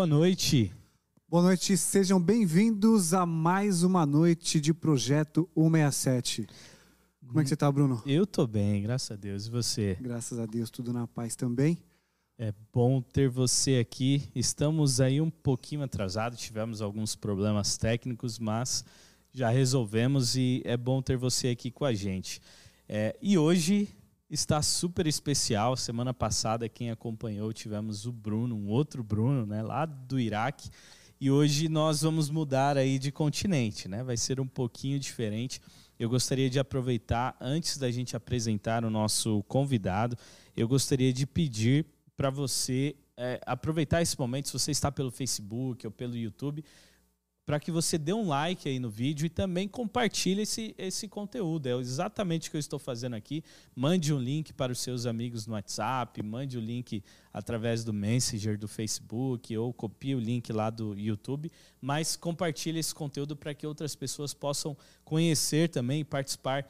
boa noite. Boa noite, sejam bem-vindos a mais uma noite de Projeto 167. Como é que você tá, Bruno? Eu tô bem, graças a Deus. E você? Graças a Deus, tudo na paz também. É bom ter você aqui. Estamos aí um pouquinho atrasados, tivemos alguns problemas técnicos, mas já resolvemos e é bom ter você aqui com a gente. É, e hoje está super especial. Semana passada, quem acompanhou, tivemos o Bruno, um outro Bruno, né, lá do Iraque. E hoje nós vamos mudar aí de continente, né? Vai ser um pouquinho diferente. Eu gostaria de aproveitar, antes da gente apresentar o nosso convidado, eu gostaria de pedir para você é, aproveitar esse momento, se você está pelo Facebook ou pelo YouTube, para que você dê um like aí no vídeo e também compartilhe esse, esse conteúdo. É exatamente o que eu estou fazendo aqui. Mande um link para os seus amigos no WhatsApp, mande o link através do Messenger do Facebook ou copie o link lá do YouTube, mas compartilhe esse conteúdo para que outras pessoas possam conhecer também e participar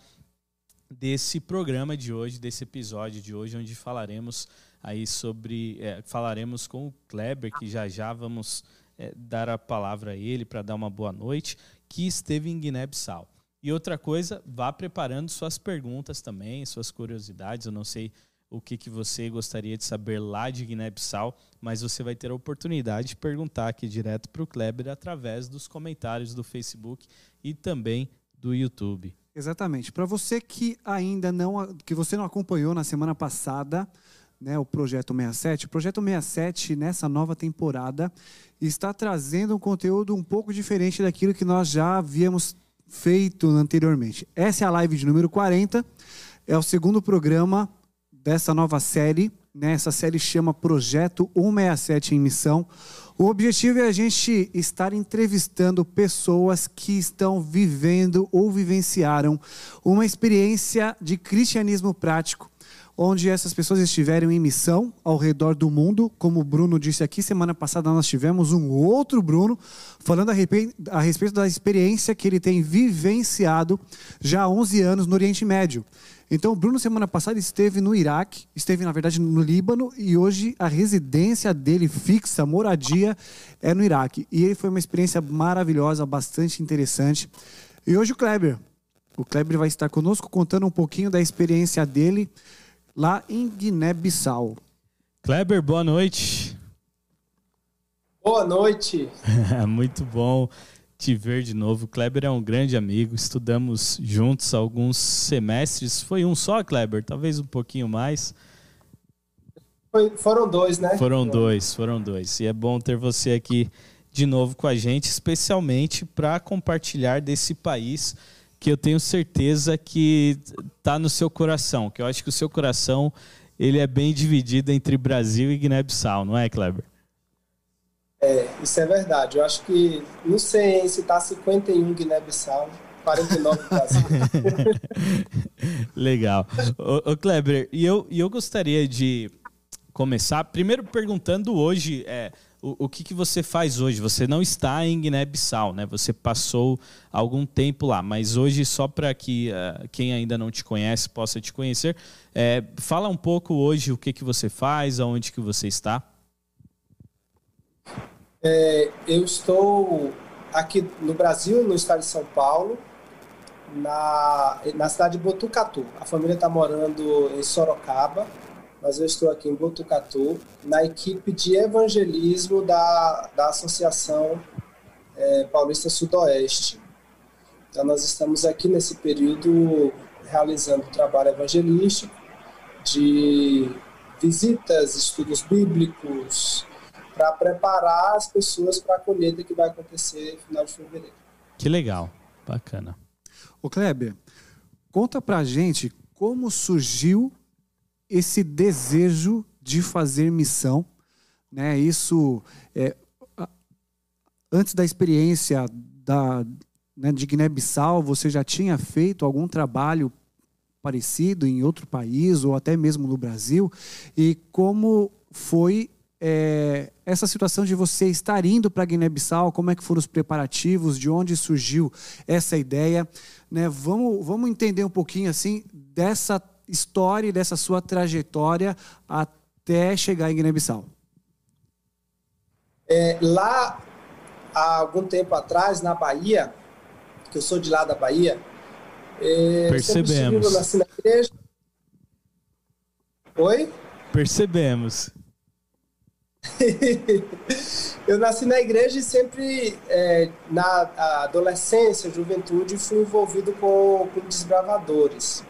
desse programa de hoje, desse episódio de hoje, onde falaremos aí sobre, é, falaremos com o Kleber, que já já vamos é, dar a palavra a ele para dar uma boa noite, que esteve em Guiné-Bissau. E outra coisa, vá preparando suas perguntas também, suas curiosidades. Eu não sei o que, que você gostaria de saber lá de Guiné-Bissau, mas você vai ter a oportunidade de perguntar aqui direto para o Kleber através dos comentários do Facebook e também do YouTube. Exatamente. Para você que ainda não, que você não acompanhou na semana passada, né, o Projeto 67. O Projeto 67, nessa nova temporada, está trazendo um conteúdo um pouco diferente daquilo que nós já havíamos feito anteriormente. Essa é a live de número 40, é o segundo programa dessa nova série. Né? Essa série chama Projeto 167 em Missão. O objetivo é a gente estar entrevistando pessoas que estão vivendo ou vivenciaram uma experiência de cristianismo prático onde essas pessoas estiverem em missão ao redor do mundo. Como o Bruno disse aqui, semana passada nós tivemos um outro Bruno falando a, respeito da experiência que ele tem vivenciado já há 11 anos no Oriente Médio. Então, o Bruno, semana passada, esteve no Iraque, esteve, na verdade, no Líbano, e hoje a residência dele fixa, moradia, é no Iraque. E foi uma experiência maravilhosa, bastante interessante. E hoje o Kleber. O Kleber vai estar conosco contando um pouquinho da experiência dele lá em Guiné-Bissau. Kleber, boa noite. Boa noite. Muito bom te ver de novo. Kleber é um grande amigo, estudamos juntos alguns semestres. Foi um só, Kleber? Talvez um pouquinho mais. Foi, foram dois, né? Foram dois, foram dois. E é bom ter você aqui de novo com a gente, especialmente para compartilhar desse país que eu tenho certeza que está no seu coração, que eu acho que o seu coração ele é bem dividido entre Brasil e Guiné-Bissau, não é, Kleber? É, isso é verdade. Eu acho que, não sei se está 51 Guiné-Bissau, 49 Brasil. Legal. Ô, ô, Kleber, e eu, e eu gostaria de começar primeiro perguntando hoje, é, o, o que, que você faz hoje? Você não está em Guiné-Bissau, né? Você passou algum tempo lá, mas hoje, só para que uh, quem ainda não te conhece possa te conhecer, é, fala um pouco hoje o que, que você faz, aonde que você está. É, eu estou aqui no Brasil, no estado de São Paulo, na, na cidade de Botucatu. A família está morando em Sorocaba mas eu estou aqui em Botucatu, na equipe de evangelismo da, da Associação é, Paulista Sudoeste. Então, nós estamos aqui nesse período realizando trabalho evangelístico de visitas, estudos bíblicos, para preparar as pessoas para a colheita que vai acontecer no final de fevereiro. Que legal, bacana. O Kleber, conta pra gente como surgiu esse desejo de fazer missão, né? Isso é, antes da experiência da né, de Guiné-Bissau, você já tinha feito algum trabalho parecido em outro país ou até mesmo no Brasil? E como foi é, essa situação de você estar indo para Guiné-Bissau? Como é que foram os preparativos? De onde surgiu essa ideia? Né? Vamos, vamos entender um pouquinho assim dessa história e dessa sua trajetória até chegar em Guiné-Bissau? É, lá, há algum tempo atrás, na Bahia, que eu sou de lá da Bahia, é, Percebemos. nasci na igreja. Oi? Percebemos. eu nasci na igreja e sempre, é, na adolescência, juventude, fui envolvido com, com desbravadores.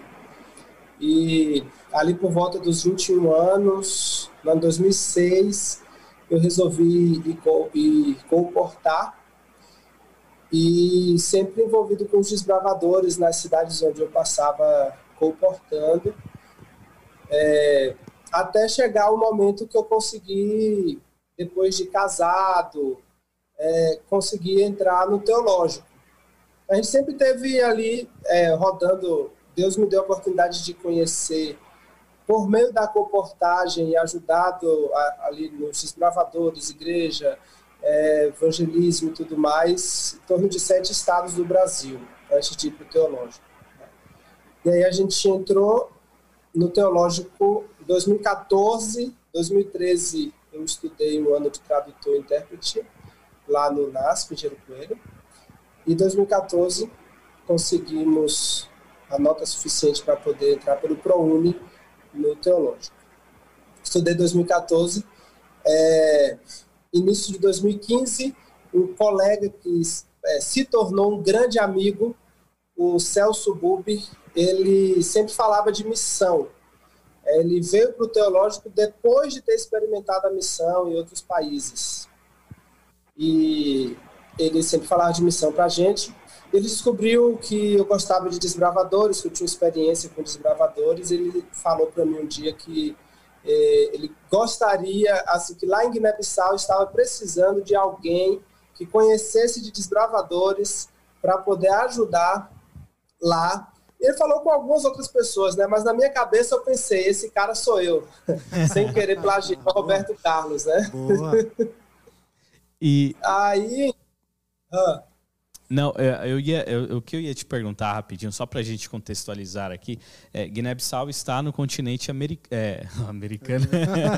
E ali por volta dos 21 anos, no ano 2006, eu resolvi ir, ir comportar e sempre envolvido com os desbravadores nas cidades onde eu passava comportando, é, até chegar o momento que eu consegui, depois de casado, é, conseguir entrar no teológico. A gente sempre teve ali é, rodando, Deus me deu a oportunidade de conhecer por meio da comportagem e ajudado a, ali nos desbravadores, igreja, é, evangelismo e tudo mais, em torno de sete estados do Brasil, antes de ir para o teológico. E aí a gente entrou no teológico em 2014, 2013 eu estudei no ano de tradutor e intérprete lá no NASP, Gero Coelho, e em 2014 conseguimos a nota suficiente para poder entrar pelo ProUni no teológico. Estudei 2014, é, início de 2015, um colega que é, se tornou um grande amigo, o Celso Bubi, ele sempre falava de missão. É, ele veio para o teológico depois de ter experimentado a missão em outros países. E ele sempre falava de missão para a gente. Ele descobriu que eu gostava de desbravadores, que eu tinha experiência com desbravadores. Ele falou para mim um dia que eh, ele gostaria, assim, que lá em Guiné-Bissau estava precisando de alguém que conhecesse de desbravadores para poder ajudar lá. Ele falou com algumas outras pessoas, né? Mas na minha cabeça eu pensei, esse cara sou eu, sem querer plagiar o Roberto Carlos, né? Boa. E aí, ah, não, é, eu ia, eu, o que eu ia te perguntar rapidinho, só para a gente contextualizar aqui, é, Guiné-Bissau está no continente americ é, americano,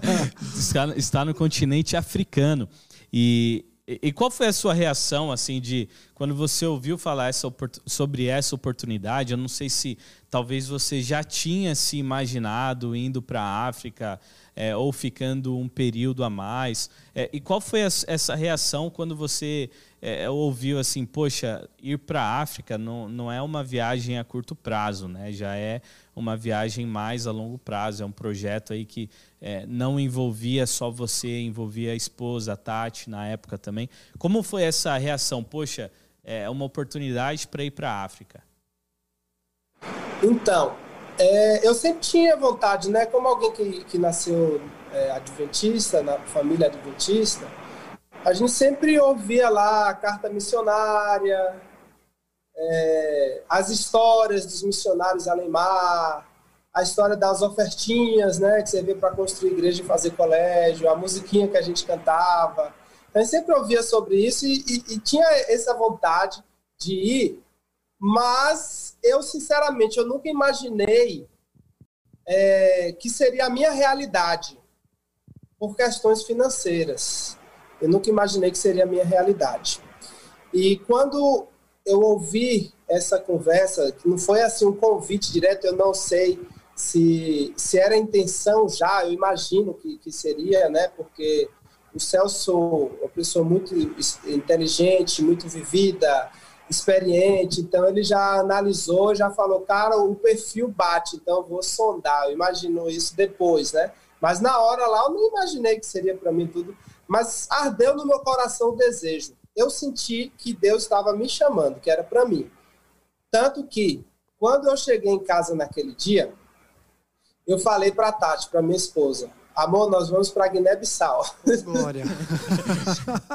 está, está no continente africano. E, e qual foi a sua reação, assim, de quando você ouviu falar essa, sobre essa oportunidade? Eu não sei se talvez você já tinha se imaginado indo para a África é, ou ficando um período a mais. É, e qual foi a, essa reação quando você é, ouviu assim, poxa, ir para a África não, não é uma viagem a curto prazo, né? Já é uma viagem mais a longo prazo. É um projeto aí que é, não envolvia só você, envolvia a esposa, a Tati, na época também. Como foi essa reação? Poxa, é uma oportunidade para ir para a África. Então, é, eu sempre tinha vontade, né? Como alguém que, que nasceu é, adventista, na família adventista, a gente sempre ouvia lá a carta missionária, é, as histórias dos missionários além mar, a história das ofertinhas, né, que vê para construir igreja e fazer colégio, a musiquinha que a gente cantava. Então, gente sempre ouvia sobre isso e, e, e tinha essa vontade de ir, mas eu, sinceramente, eu nunca imaginei é, que seria a minha realidade por questões financeiras. Eu nunca imaginei que seria a minha realidade. E quando eu ouvi essa conversa, que não foi assim um convite direto, eu não sei se, se era a intenção já, eu imagino que, que seria, né? Porque o Celso é uma pessoa muito inteligente, muito vivida, experiente, então ele já analisou, já falou, cara, o perfil bate, então vou sondar. Eu imagino isso depois, né? Mas na hora lá eu não imaginei que seria para mim tudo mas ardeu no meu coração o desejo. Eu senti que Deus estava me chamando, que era para mim. Tanto que, quando eu cheguei em casa naquele dia, eu falei para Tati, para minha esposa, Amor, nós vamos para Guiné-Bissau. Glória.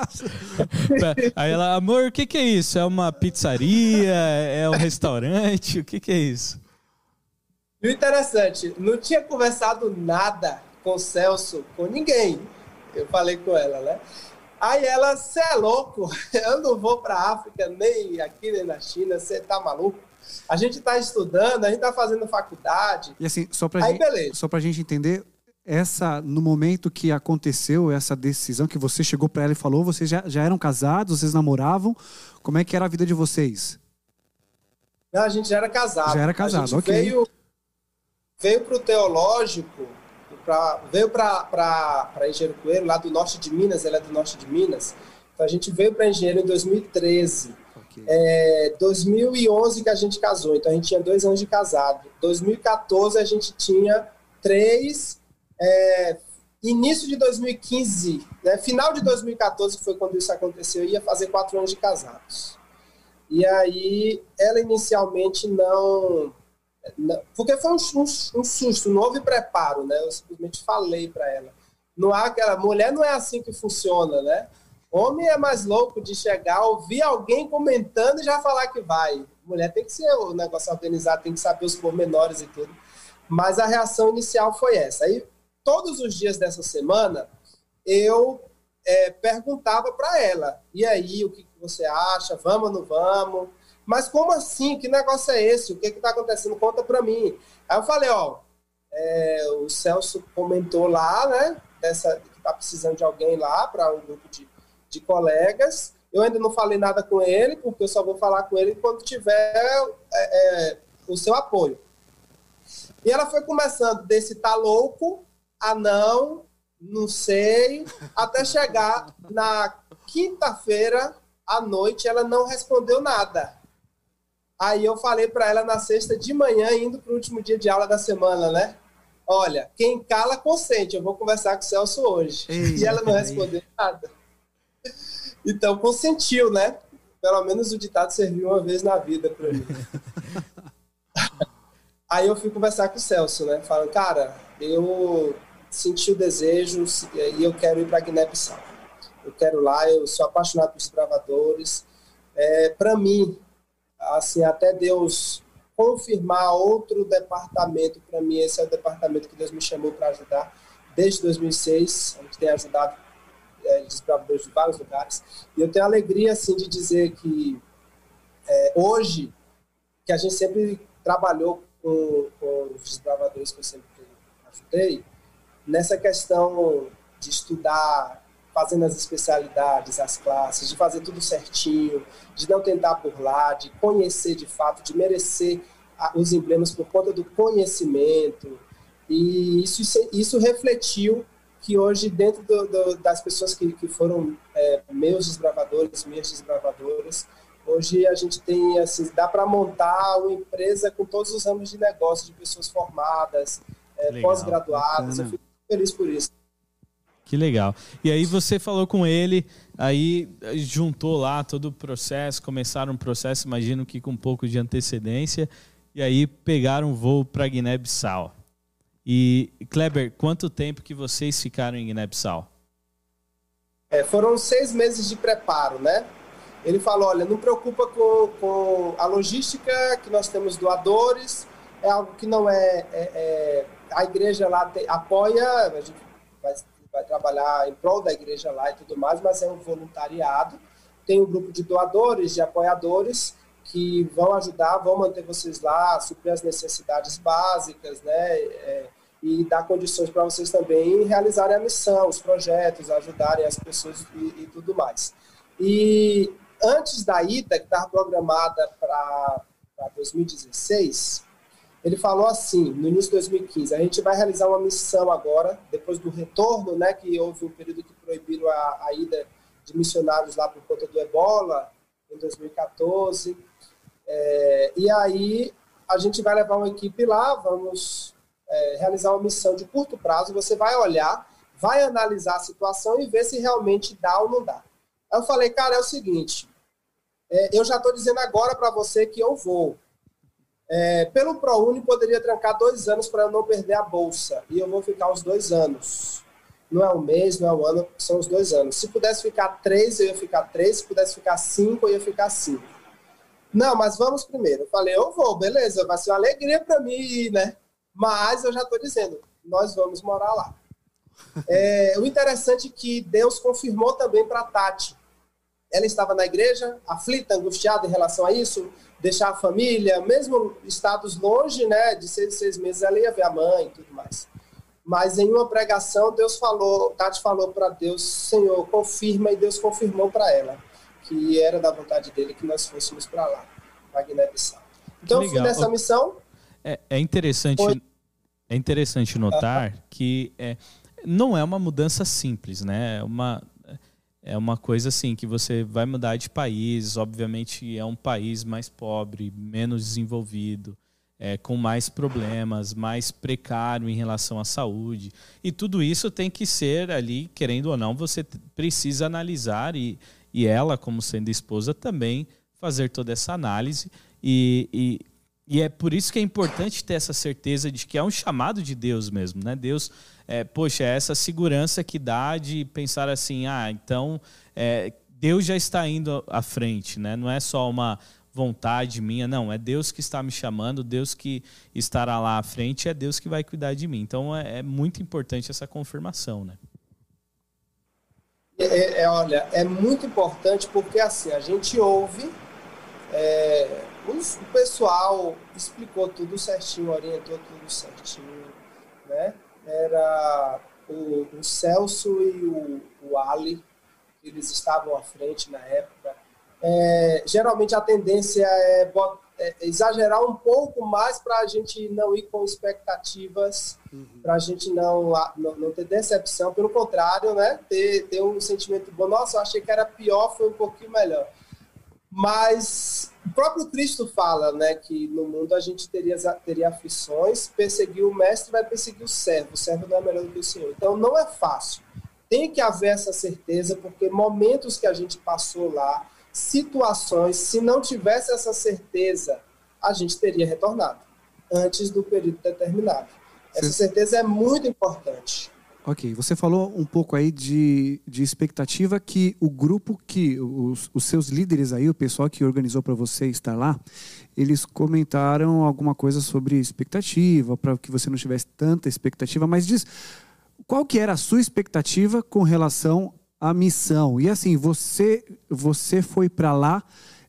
Aí ela, amor, o que, que é isso? É uma pizzaria? É um restaurante? O que, que é isso? E o interessante, não tinha conversado nada com o Celso, com ninguém. Eu falei com ela, né? Aí ela, você é louco, eu não vou para a África, nem aqui, nem na China, você tá maluco? A gente está estudando, a gente está fazendo faculdade. E assim, só para gente, só gente entender, essa no momento que aconteceu essa decisão que você chegou para ela e falou, vocês já, já eram casados, vocês namoravam? Como é que era a vida de vocês? Não, a gente já era casado. Já era casado, a gente ok. Veio, veio para o teológico, pra, veio para Engenheiro Coelho, lá do norte de Minas, ele é do norte de Minas. Então a gente veio para Engenheiro em 2013. É, 2011 que a gente casou, então a gente tinha dois anos de casado. 2014 a gente tinha três. É, início de 2015, né, final de 2014, que foi quando isso aconteceu, ia fazer quatro anos de casados. E aí, ela inicialmente não. não porque foi um, um, um, susto, não houve preparo, né? Eu simplesmente falei para ela. Não há aquela. Mulher não é assim que funciona, né? Homem é mais louco de chegar, ouvir alguém comentando e já falar que vai. Mulher tem que ser o negócio organizado, tem que saber os pormenores e tudo. Mas a reação inicial foi essa. Aí, todos os dias dessa semana, eu é, perguntava para ela: e aí, o que você acha? Vamos ou não vamos? Mas como assim? Que negócio é esse? O que está acontecendo? Conta para mim. Aí eu falei: ó, é, o Celso comentou lá, né? Dessa, que está precisando de alguém lá para um grupo de, de colegas. Eu ainda não falei nada com ele, porque eu só vou falar com ele quando tiver é, é, o seu apoio. E ela foi começando desse tá louco a não, não sei, até chegar na quinta-feira à noite, ela não respondeu nada. Aí eu falei para ela na sexta de manhã, indo para o último dia de aula da semana, né? Olha, quem cala consente, eu vou conversar com o Celso hoje. Ei, e ela não respondeu nada. Então consentiu, né? Pelo menos o ditado serviu uma vez na vida para mim. Aí eu fui conversar com o Celso, né? Falando, cara, eu senti o desejo e eu quero ir para Guiné-Bissau. Eu quero lá, eu sou apaixonado por desbravadores. É, para mim, assim, até Deus confirmar outro departamento, para mim esse é o departamento que Deus me chamou para ajudar. Desde 2006, a gente tem ajudado é, desbravadores de vários lugares. E eu tenho a alegria, assim, de dizer que é, hoje, que a gente sempre trabalhou com, com os desbravadores que eu sempre ajudei, nessa questão de estudar, fazendo as especialidades, as classes, de fazer tudo certinho, de não tentar burlar, de conhecer de fato, de merecer os emblemas por conta do conhecimento. E isso, isso refletiu que hoje, dentro do, do, das pessoas que, que foram é, meus desbravadores, minhas desbravadoras, Hoje a gente tem, assim, dá para montar uma empresa com todos os ramos de negócio, de pessoas formadas, é, pós-graduadas. Eu fico feliz por isso. Que legal. E aí você falou com ele, aí juntou lá todo o processo, começaram um processo, imagino que com um pouco de antecedência, e aí pegaram um voo para Guiné-Bissau. E, Kleber, quanto tempo que vocês ficaram em Guiné-Bissau? É, foram seis meses de preparo, né? Ele falou, olha, não preocupa com, com a logística, que nós temos doadores, é algo que não é... é, é a igreja lá te, apoia, a gente vai, vai trabalhar em prol da igreja lá e tudo mais, mas é um voluntariado. Tem um grupo de doadores, de apoiadores, que vão ajudar, vão manter vocês lá, suprir as necessidades básicas, né? É, e dar condições para vocês também realizarem a missão, os projetos, ajudarem as pessoas e, e tudo mais. E antes da ida, que estava programada para 2016, ele falou assim, no início de 2015, a gente vai realizar uma missão agora, depois do retorno, né, que houve um período que proibiram a, a ida de missionários lá por conta do ebola, em 2014. É, e aí a gente vai levar uma equipe lá, vamos é, realizar uma missão de curto prazo, você vai olhar, vai analisar a situação e ver se realmente dá ou não dá. Aí eu falei, cara, é o seguinte, é, eu já estou dizendo agora para você que eu vou. É, pelo ProUni, poderia trancar dois anos para eu não perder a bolsa. E eu vou ficar os dois anos. Não é um mês, não é um ano, são os dois anos. Se pudesse ficar três, eu ia ficar três. Se pudesse ficar cinco, eu ia ficar cinco. Não, mas vamos primeiro. Eu falei, eu vou, beleza, vai ser uma alegria para mim, né? Mas eu já estou dizendo, nós vamos morar lá. É, o interessante é que Deus confirmou também para Tati. Ela estava na igreja, aflita, angustiada em relação a isso, deixar a família, mesmo estados longe, né, de seis, seis meses, ela ia ver a mãe e tudo mais. mas em uma pregação Deus falou, Tati falou para Deus, Senhor, confirma, e Deus confirmou para ela que era da vontade dele que nós fôssemos para lá, para Guiné-Bissau. Então, fui nessa missão. É, é interessante, foi... é interessante notar que é, não é uma mudança simples, né? É uma, é uma coisa assim que você vai mudar de país, obviamente é um país mais pobre, menos desenvolvido, é, com mais problemas, mais precário em relação à saúde. E tudo isso tem que ser ali, querendo ou não, você precisa analisar e, e ela, como sendo esposa, também fazer toda essa análise. E, e, e é por isso que é importante ter essa certeza de que é um chamado de Deus mesmo, né? Deus, é, poxa, é essa segurança que dá de pensar assim, ah, então é, Deus já está indo à frente, né? Não é só uma vontade minha, não, é Deus que está me chamando, Deus que estará lá à frente, é Deus que vai cuidar de mim. Então é, é muito importante essa confirmação, né? É, é, olha, é muito importante porque assim, a gente ouve, o pessoal explicou tudo certinho, orientou tudo certinho, né? Era o, o Celso e o, o Ali, eles estavam à frente na época, é, geralmente a tendência é, é exagerar um pouco mais para a gente não ir com expectativas, uhum. para a gente não, não, não, ter decepção, pelo contrário, né, ter, ter um sentimento bom. Nossa, eu achei que era pior, foi um pouquinho melhor. Mas o próprio Cristo fala né, que no mundo a gente teria, teria aflições, perseguir o mestre vai perseguir o servo, o servo não é melhor do que o Senhor. Então não é fácil. Tem que haver essa certeza, porque momentos que a gente passou lá, situações, se não tivesse essa certeza, a gente teria retornado antes do período determinado. Essa certeza é muito importante. Ok, você falou um pouco aí de, de expectativa que o grupo que, os, os seus líderes aí, o pessoal que organizou para você estar lá, eles comentaram alguma coisa sobre expectativa, para que você não tivesse tanta expectativa, mas diz, qual que era a sua expectativa com relação a missão. E assim, você, você foi para lá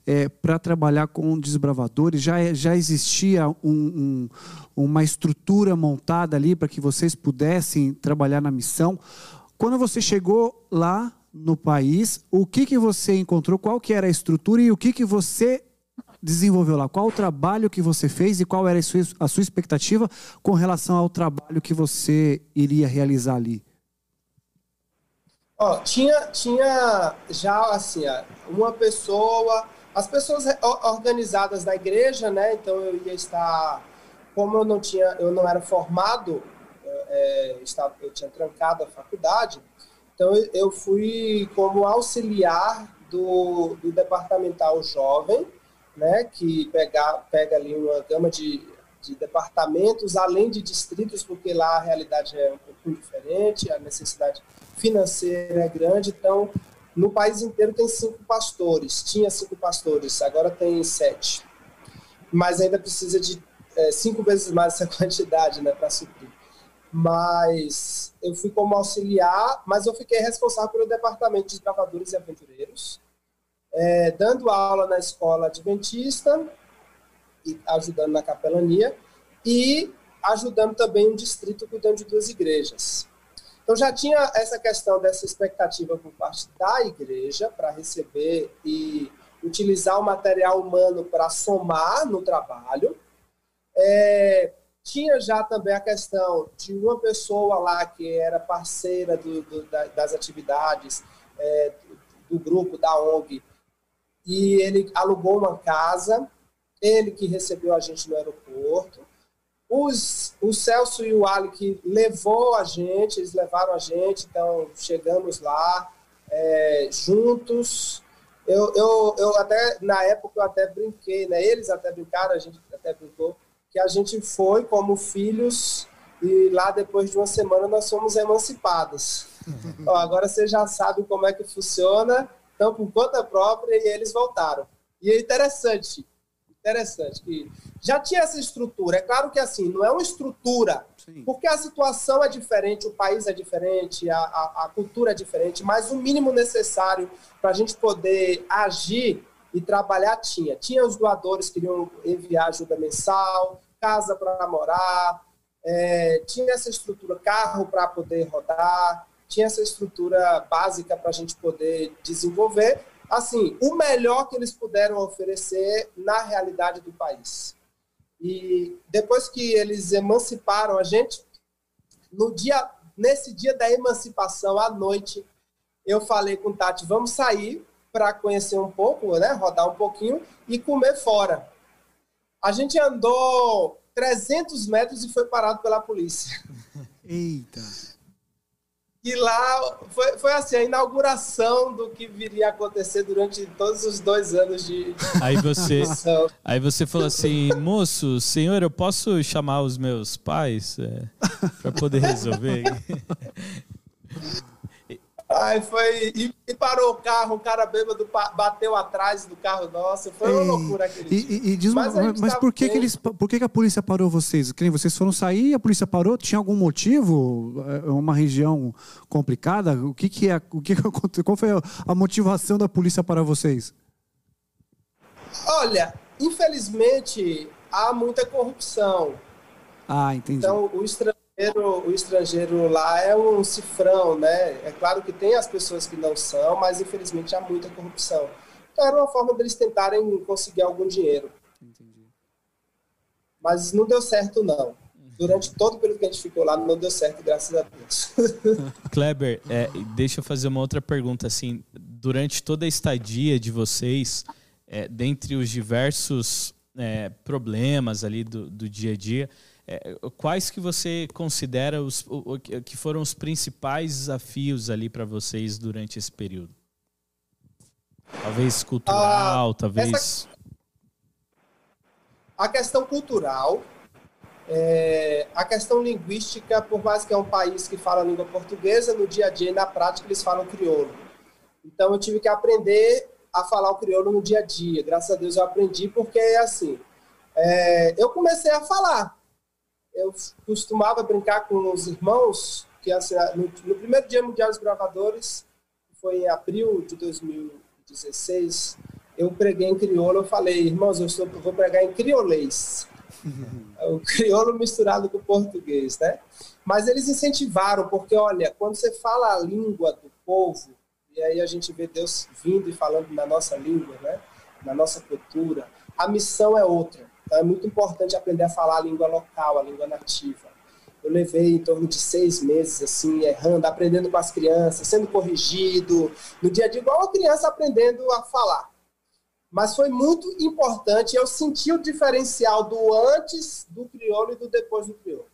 é, para trabalhar com desbravadores, já, já existia um, um, uma estrutura montada ali para que vocês pudessem trabalhar na missão. Quando você chegou lá no país, o que, que você encontrou, qual que era a estrutura e o que, que você desenvolveu lá? Qual o trabalho que você fez e qual era a sua, a sua expectativa com relação ao trabalho que você iria realizar ali? Ó, tinha, tinha já assim, uma pessoa, as pessoas organizadas na igreja, né? Então eu ia estar, como eu não tinha, eu não era formado, é, estava, eu tinha trancado a faculdade, então eu fui como auxiliar do, do departamental jovem, né? Que pega, pega ali uma gama de, de departamentos, além de distritos, porque lá a realidade é um pouquinho diferente, a necessidade financeira é grande, então no país inteiro tem cinco pastores, tinha cinco pastores, agora tem sete, mas ainda precisa de é, cinco vezes mais essa quantidade né, para suprir. Mas eu fui como auxiliar, mas eu fiquei responsável pelo departamento de gravadores e aventureiros, é, dando aula na escola adventista, e ajudando na capelania, e ajudando também um distrito cuidando de duas igrejas. Então já tinha essa questão dessa expectativa por parte da igreja para receber e utilizar o material humano para somar no trabalho. É, tinha já também a questão de uma pessoa lá que era parceira do, do, das atividades é, do grupo, da ONG, e ele alugou uma casa, ele que recebeu a gente no aeroporto. Os, o Celso e o que levou a gente, eles levaram a gente, então chegamos lá é, juntos. Eu, eu, eu até, na época, eu até brinquei, né? Eles até brincaram, a gente até brincou, que a gente foi como filhos e lá depois de uma semana nós fomos emancipados. Ó, agora vocês já sabem como é que funciona, então por conta própria e eles voltaram. E é interessante, interessante que já tinha essa estrutura. É claro que assim, não é uma estrutura, Sim. porque a situação é diferente, o país é diferente, a, a, a cultura é diferente, mas o mínimo necessário para a gente poder agir e trabalhar tinha. Tinha os doadores que queriam enviar ajuda mensal, casa para morar, é, tinha essa estrutura, carro para poder rodar, tinha essa estrutura básica para a gente poder desenvolver. Assim, o melhor que eles puderam oferecer na realidade do país. E depois que eles emanciparam a gente, no dia, nesse dia da emancipação, à noite, eu falei com o Tati, vamos sair para conhecer um pouco, né, rodar um pouquinho e comer fora. A gente andou 300 metros e foi parado pela polícia. Eita! E lá foi, foi assim, a inauguração do que viria a acontecer durante todos os dois anos de. Aí você, aí você falou assim, moço, senhor, eu posso chamar os meus pais é, para poder resolver? Aí foi. E, e, parou o carro, um cara bêbado bateu atrás do carro nosso. Foi uma loucura aquele e, dia. E, diz, mas, mas por que, que eles. Por que, que a polícia parou vocês? Que vocês foram sair e a polícia parou? Tinha algum motivo? É uma região complicada? O que, que é. O que, que aconteceu? Qual foi a motivação da polícia para vocês? Olha, infelizmente há muita corrupção. Ah, entendi. Então, o estrangeiro o estrangeiro lá é um cifrão, né? É claro que tem as pessoas que não são, mas infelizmente há muita corrupção. Então era uma forma deles tentarem conseguir algum dinheiro. Entendi. Mas não deu certo, não. Durante todo o período que a gente ficou lá, não deu certo, graças a Deus. Kleber, é, deixa eu fazer uma outra pergunta. Assim, durante toda a estadia de vocês, é, dentre os diversos é, problemas ali do, do dia a dia, é, quais que você considera os, o, o, que foram os principais desafios ali para vocês durante esse período? Talvez cultural, ah, talvez. Essa... A questão cultural, é, a questão linguística, por mais que é um país que fala língua portuguesa, no dia a dia e na prática eles falam crioulo. Então eu tive que aprender a falar o crioulo no dia a dia. Graças a Deus eu aprendi, porque é assim. É, eu comecei a falar, eu costumava brincar com os irmãos, que assim, no, no, primeiro dia mundial dos gravadores, foi em abril de 2016, eu preguei em crioulo, eu falei, irmãos, eu, estou, vou pregar em criolês. o crioulo misturado com o português, né? Mas eles incentivaram, porque, olha, quando você fala a língua do povo, e aí a gente vê Deus vindo e falando na nossa língua, né? Na nossa cultura, a missão é outra. Então é muito importante aprender a falar a língua local, a língua nativa. Eu levei em torno de seis meses, assim, errando, aprendendo com as crianças, sendo corrigido, no dia a dia, igual a criança aprendendo a falar. Mas foi muito importante, eu senti o diferencial do antes do crioulo e do depois do crioulo.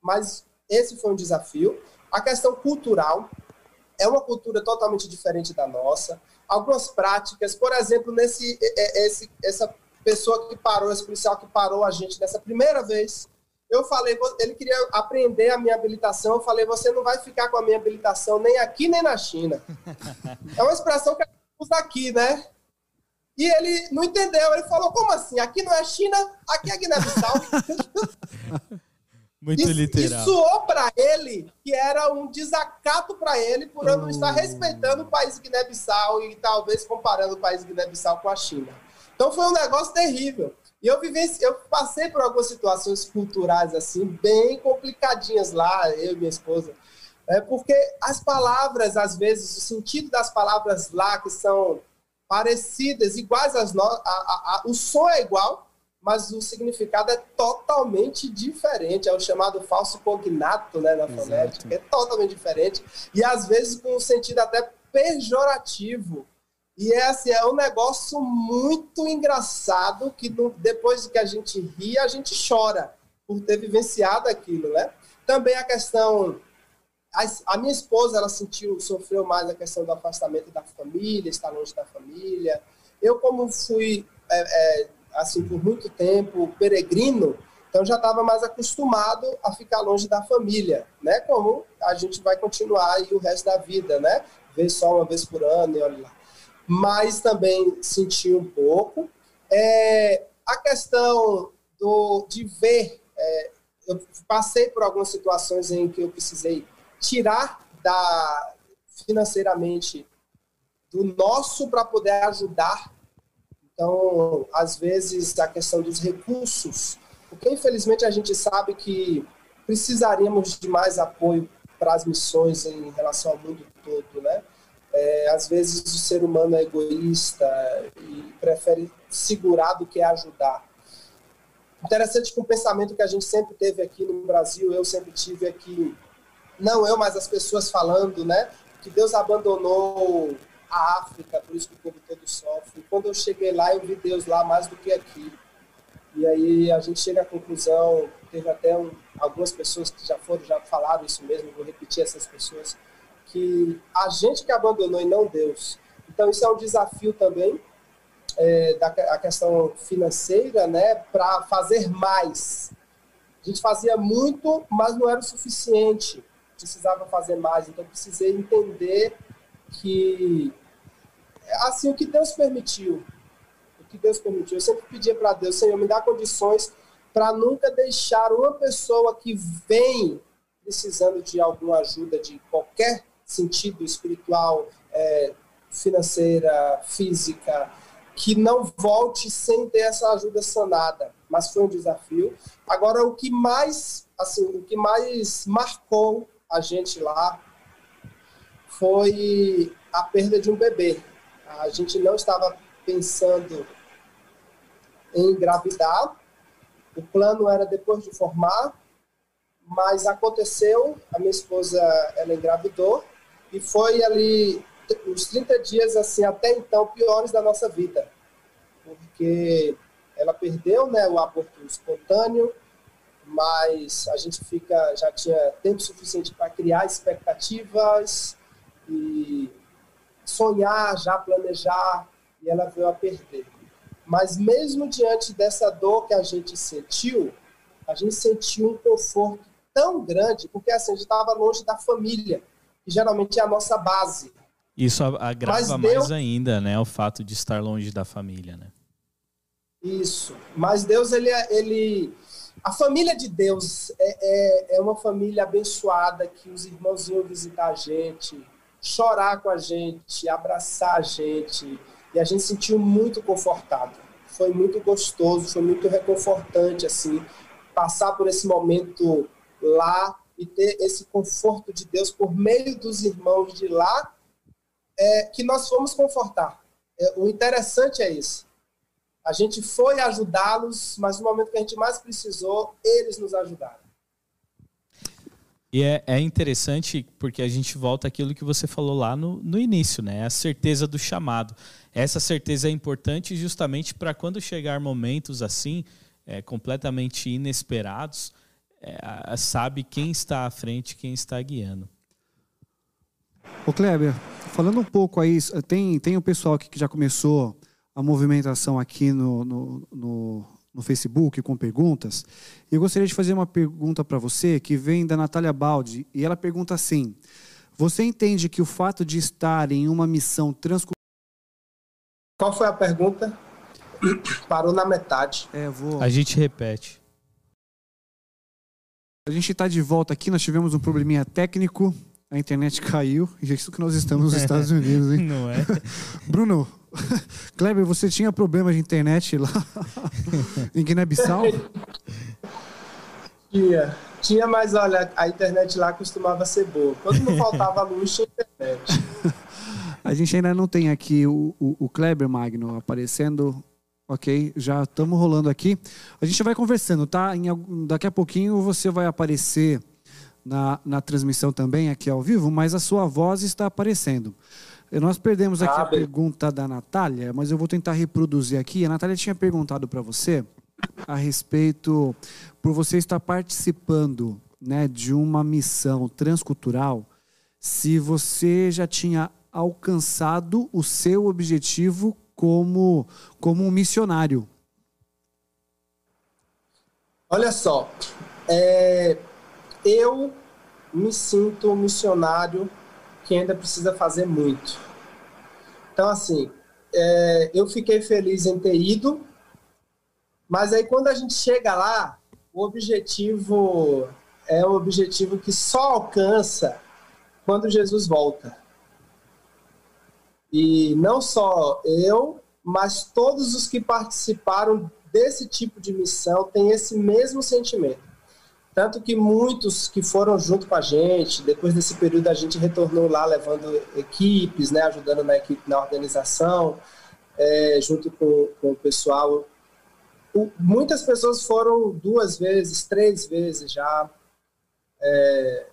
Mas esse foi um desafio. A questão cultural é uma cultura totalmente diferente da nossa. Algumas práticas, por exemplo, nesse esse, essa pessoa que parou, esse policial que parou a gente dessa primeira vez, eu falei, ele queria aprender a minha habilitação, eu falei, você não vai ficar com a minha habilitação nem aqui nem na China. É uma expressão que a gente usa aqui, né? E ele não entendeu, ele falou, como assim? Aqui não é China, aqui é Guiné-Bissau. Muito isso, literal. E soou para ele que era um desacato para ele por eu não estar respeitando o país Guiné-Bissau e talvez comparando o país Guiné-Bissau com a China. Então foi um negócio terrível. E eu vivenci, eu passei por algumas situações culturais assim, bem complicadinhas lá, eu e minha esposa. É porque as palavras, às vezes, o sentido das palavras lá que são parecidas, iguais às nossas, o som é igual, mas o significado é totalmente diferente. É o chamado falso cognato, né, na fonética, é totalmente diferente e às vezes com um sentido até pejorativo. E é assim, é um negócio muito engraçado que depois que a gente ri, a gente chora por ter vivenciado aquilo, né? Também a questão a, minha esposa, ela sentiu, sofreu mais a questão do afastamento da família, estar longe da família. Eu como fui é, é, assim por muito tempo peregrino, então já estava mais acostumado a ficar longe da família, né? Como a gente vai continuar aí o resto da vida, né? Ver só uma vez por ano e olha lá mas também senti um pouco. É, a questão do, de ver, é, eu passei por algumas situações em que eu precisei tirar da financeiramente do nosso para poder ajudar. Então, às vezes, a questão dos recursos, porque infelizmente a gente sabe que precisaríamos de mais apoio para as missões em relação ao mundo todo, né? É, às vezes o ser humano é egoísta e prefere segurar do que ajudar. Interessante que um pensamento que a gente sempre teve aqui no Brasil, eu sempre tive aqui, não eu, mas as pessoas falando, né, que Deus abandonou a África, por isso que o povo todo sofre. Quando eu cheguei lá, eu vi Deus lá mais do que aqui. E aí a gente chega à conclusão, teve até um, algumas pessoas que já foram, já falaram isso mesmo, vou repetir essas pessoas, que a gente que abandonou e não Deus. Então isso é um desafio também é, da a questão financeira, né, para fazer mais. A gente fazia muito, mas não era o suficiente. Precisava fazer mais. Então precisei entender que assim o que Deus permitiu, o que Deus permitiu. Eu sempre pedia para Deus, Senhor, me dá condições para nunca deixar uma pessoa que vem precisando de alguma ajuda de qualquer sentido espiritual, é, financeira, física, que não volte sem ter essa ajuda sanada. Mas foi um desafio. Agora, o que mais, assim, o que mais marcou a gente lá foi a perda de um bebê. A gente não estava pensando em engravidar. O plano era depois de formar, mas aconteceu. A minha esposa ela engravidou e foi ali os 30 dias assim até então piores da nossa vida, porque ela perdeu, né, o aborto espontâneo, mas a gente fica já tinha tempo suficiente para criar expectativas e sonhar, já planejar, e ela veio a perder. Mas mesmo diante dessa dor que a gente sentiu, a gente sentiu um conforto tão grande, porque assim, a gente estava longe da família, que geralmente é a nossa base. Isso agrava mais ainda, né, o fato de estar longe da família, né? Isso. Mas Deus, ele, é, ele a família de Deus é, é, é uma família abençoada que os irmãos iam visitar a gente, chorar com a gente, abraçar a gente. E a gente se sentiu muito confortado. Foi muito gostoso, foi muito reconfortante, assim, passar por esse momento lá e ter esse conforto de Deus por meio dos irmãos de lá, é, que nós fomos confortar. É, o interessante é isso. A gente foi ajudá-los, mas no momento que a gente mais precisou, eles nos ajudaram. E é, é interessante porque a gente volta àquilo que você falou lá no, no início, né? A certeza do chamado. Essa certeza é importante justamente para quando chegar momentos assim, é, completamente inesperados, é, sabe quem está à frente, quem está guiando. Ô Kleber, falando um pouco aí, tem, tem o pessoal aqui que já começou a movimentação aqui no, no, no no Facebook com perguntas. E eu gostaria de fazer uma pergunta para você que vem da Natália Baldi. E ela pergunta assim: Você entende que o fato de estar em uma missão transcultural. Qual foi a pergunta? Parou na metade. É, vou. A gente repete. A gente está de volta aqui, nós tivemos um probleminha técnico, a internet caiu, e é isso que nós estamos nos Estados Unidos, hein? Não é? Bruno, Kleber, você tinha problema de internet lá em Guiné-Bissau? Tinha. Tinha, mas olha, a internet lá costumava ser boa. Quando não faltava luz, tinha internet. A gente ainda não tem aqui o, o, o Kleber Magno aparecendo. Ok, já estamos rolando aqui. A gente vai conversando, tá? Em, daqui a pouquinho você vai aparecer na, na transmissão também aqui ao vivo, mas a sua voz está aparecendo. Nós perdemos aqui ah, a bem. pergunta da Natália, mas eu vou tentar reproduzir aqui. A Natália tinha perguntado para você a respeito, por você estar participando né, de uma missão transcultural, se você já tinha alcançado o seu objetivo como, como um missionário. Olha só, é, eu me sinto um missionário que ainda precisa fazer muito. Então, assim, é, eu fiquei feliz em ter ido, mas aí quando a gente chega lá, o objetivo é um objetivo que só alcança quando Jesus volta. E não só eu, mas todos os que participaram desse tipo de missão têm esse mesmo sentimento. Tanto que muitos que foram junto com a gente, depois desse período a gente retornou lá levando equipes, né, ajudando na equipe na organização, é, junto com, com o pessoal. O, muitas pessoas foram duas vezes, três vezes já. É,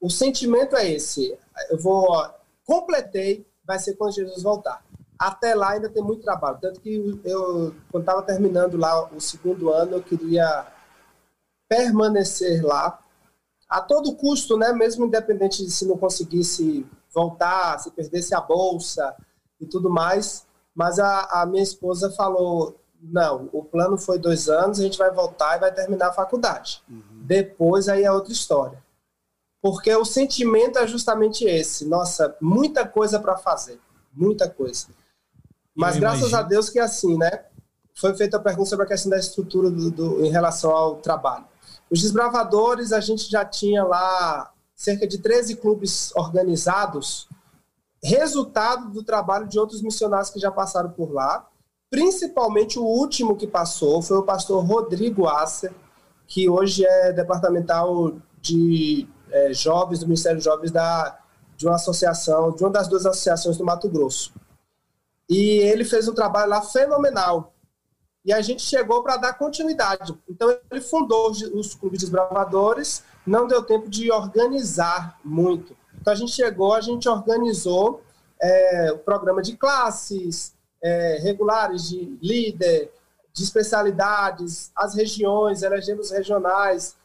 o sentimento é esse. Eu vou, ó, completei, vai ser quando Jesus voltar. Até lá ainda tem muito trabalho. Tanto que eu, quando estava terminando lá o segundo ano, eu queria permanecer lá a todo custo, né? Mesmo independente de se não conseguisse voltar, se perdesse a bolsa e tudo mais. Mas a, a minha esposa falou: não, o plano foi dois anos, a gente vai voltar e vai terminar a faculdade. Uhum. Depois aí é outra história. Porque o sentimento é justamente esse. Nossa, muita coisa para fazer, muita coisa. Mas graças a Deus que é assim, né? Foi feita a pergunta sobre a questão da estrutura do, do, em relação ao trabalho. Os desbravadores, a gente já tinha lá cerca de 13 clubes organizados, resultado do trabalho de outros missionários que já passaram por lá. Principalmente o último que passou foi o pastor Rodrigo Asser, que hoje é departamental de é, jovens do Ministério Jovens da, de uma associação, de uma das duas associações do Mato Grosso. E ele fez um trabalho lá fenomenal e a gente chegou para dar continuidade. Então, ele fundou os clubes desbravadores, não deu tempo de organizar muito. Então, a gente chegou, a gente organizou é, o programa de classes é, regulares, de líder, de especialidades, as regiões, elegemos regionais,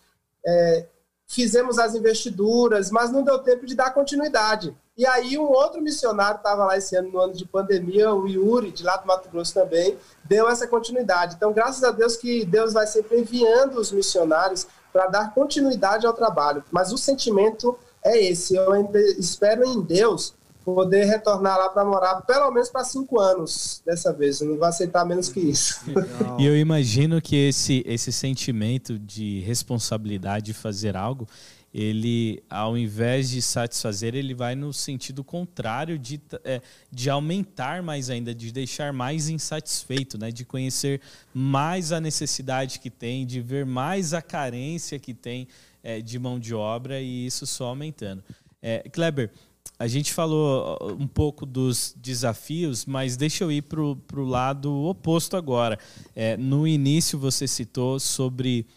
é, fizemos as investiduras, mas não deu tempo de dar continuidade. E aí um outro missionário estava lá esse ano, no ano de pandemia, o Yuri, de lá do Mato Grosso também, deu essa continuidade. Então, graças a Deus que Deus vai sempre enviando os missionários para dar continuidade ao trabalho. Mas o sentimento é esse. Eu espero em Deus poder retornar lá para morar pelo menos para cinco anos dessa vez. Eu não vou aceitar menos que isso. E eu imagino que esse, esse sentimento de responsabilidade de fazer algo ele, ao invés de satisfazer, ele vai no sentido contrário de, é, de aumentar mais ainda, de deixar mais insatisfeito, né? de conhecer mais a necessidade que tem, de ver mais a carência que tem é, de mão de obra e isso só aumentando. É, Kleber, a gente falou um pouco dos desafios, mas deixa eu ir para o lado oposto agora. É, no início você citou sobre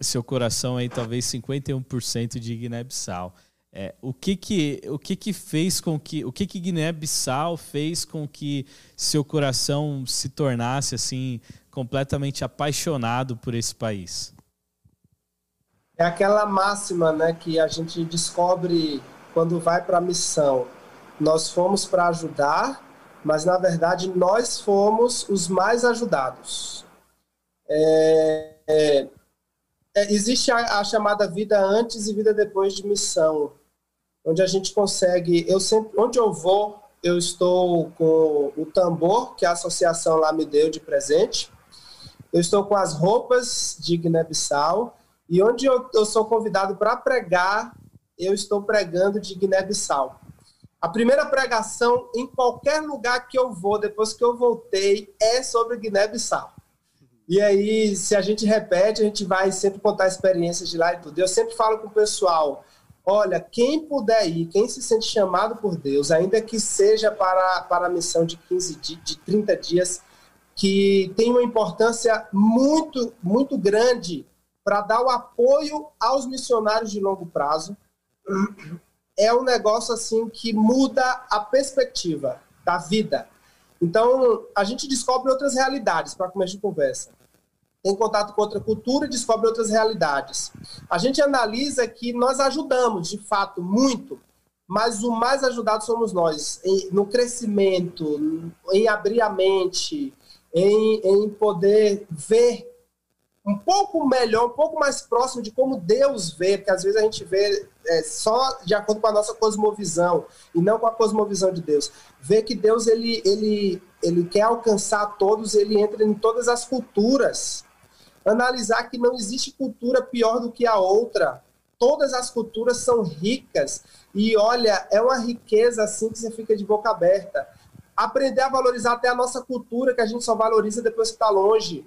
seu coração aí talvez 51% de Guiné-Bissau. É, o que que o que que fez com que o que que Guiné-Bissau fez com que seu coração se tornasse assim completamente apaixonado por esse país? É aquela máxima, né, que a gente descobre quando vai para a missão. Nós fomos para ajudar, mas na verdade nós fomos os mais ajudados. É, é, é, existe a, a, chamada vida antes e vida depois de missão, onde a gente consegue. Eu sempre, onde eu vou, eu estou com o tambor que a associação lá me deu de presente. Eu estou com as roupas de Guiné-Bissau e onde eu, eu sou convidado para pregar, eu estou pregando de Guiné-Bissau. A primeira pregação em qualquer lugar que eu vou, depois que eu voltei, é sobre Guiné-Bissau. E aí, se a gente repete, a gente vai sempre contar experiências de lá e tudo. Eu sempre falo com o pessoal: olha, quem puder ir, quem se sente chamado por Deus, ainda que seja para, para a missão de 15 de, de 30 dias, que tem uma importância muito, muito grande para dar o apoio aos missionários de longo prazo. É um negócio assim que muda a perspectiva da vida. Então, a gente descobre outras realidades para começar a conversa tem contato com outra cultura e descobre outras realidades. A gente analisa que nós ajudamos, de fato, muito, mas o mais ajudado somos nós, em, no crescimento, em abrir a mente, em, em poder ver um pouco melhor, um pouco mais próximo de como Deus vê, porque às vezes a gente vê é, só de acordo com a nossa cosmovisão e não com a cosmovisão de Deus. Vê que Deus ele, ele, ele quer alcançar todos, ele entra em todas as culturas analisar que não existe cultura pior do que a outra. Todas as culturas são ricas e olha, é uma riqueza assim que você fica de boca aberta. Aprender a valorizar até a nossa cultura, que a gente só valoriza depois que está longe.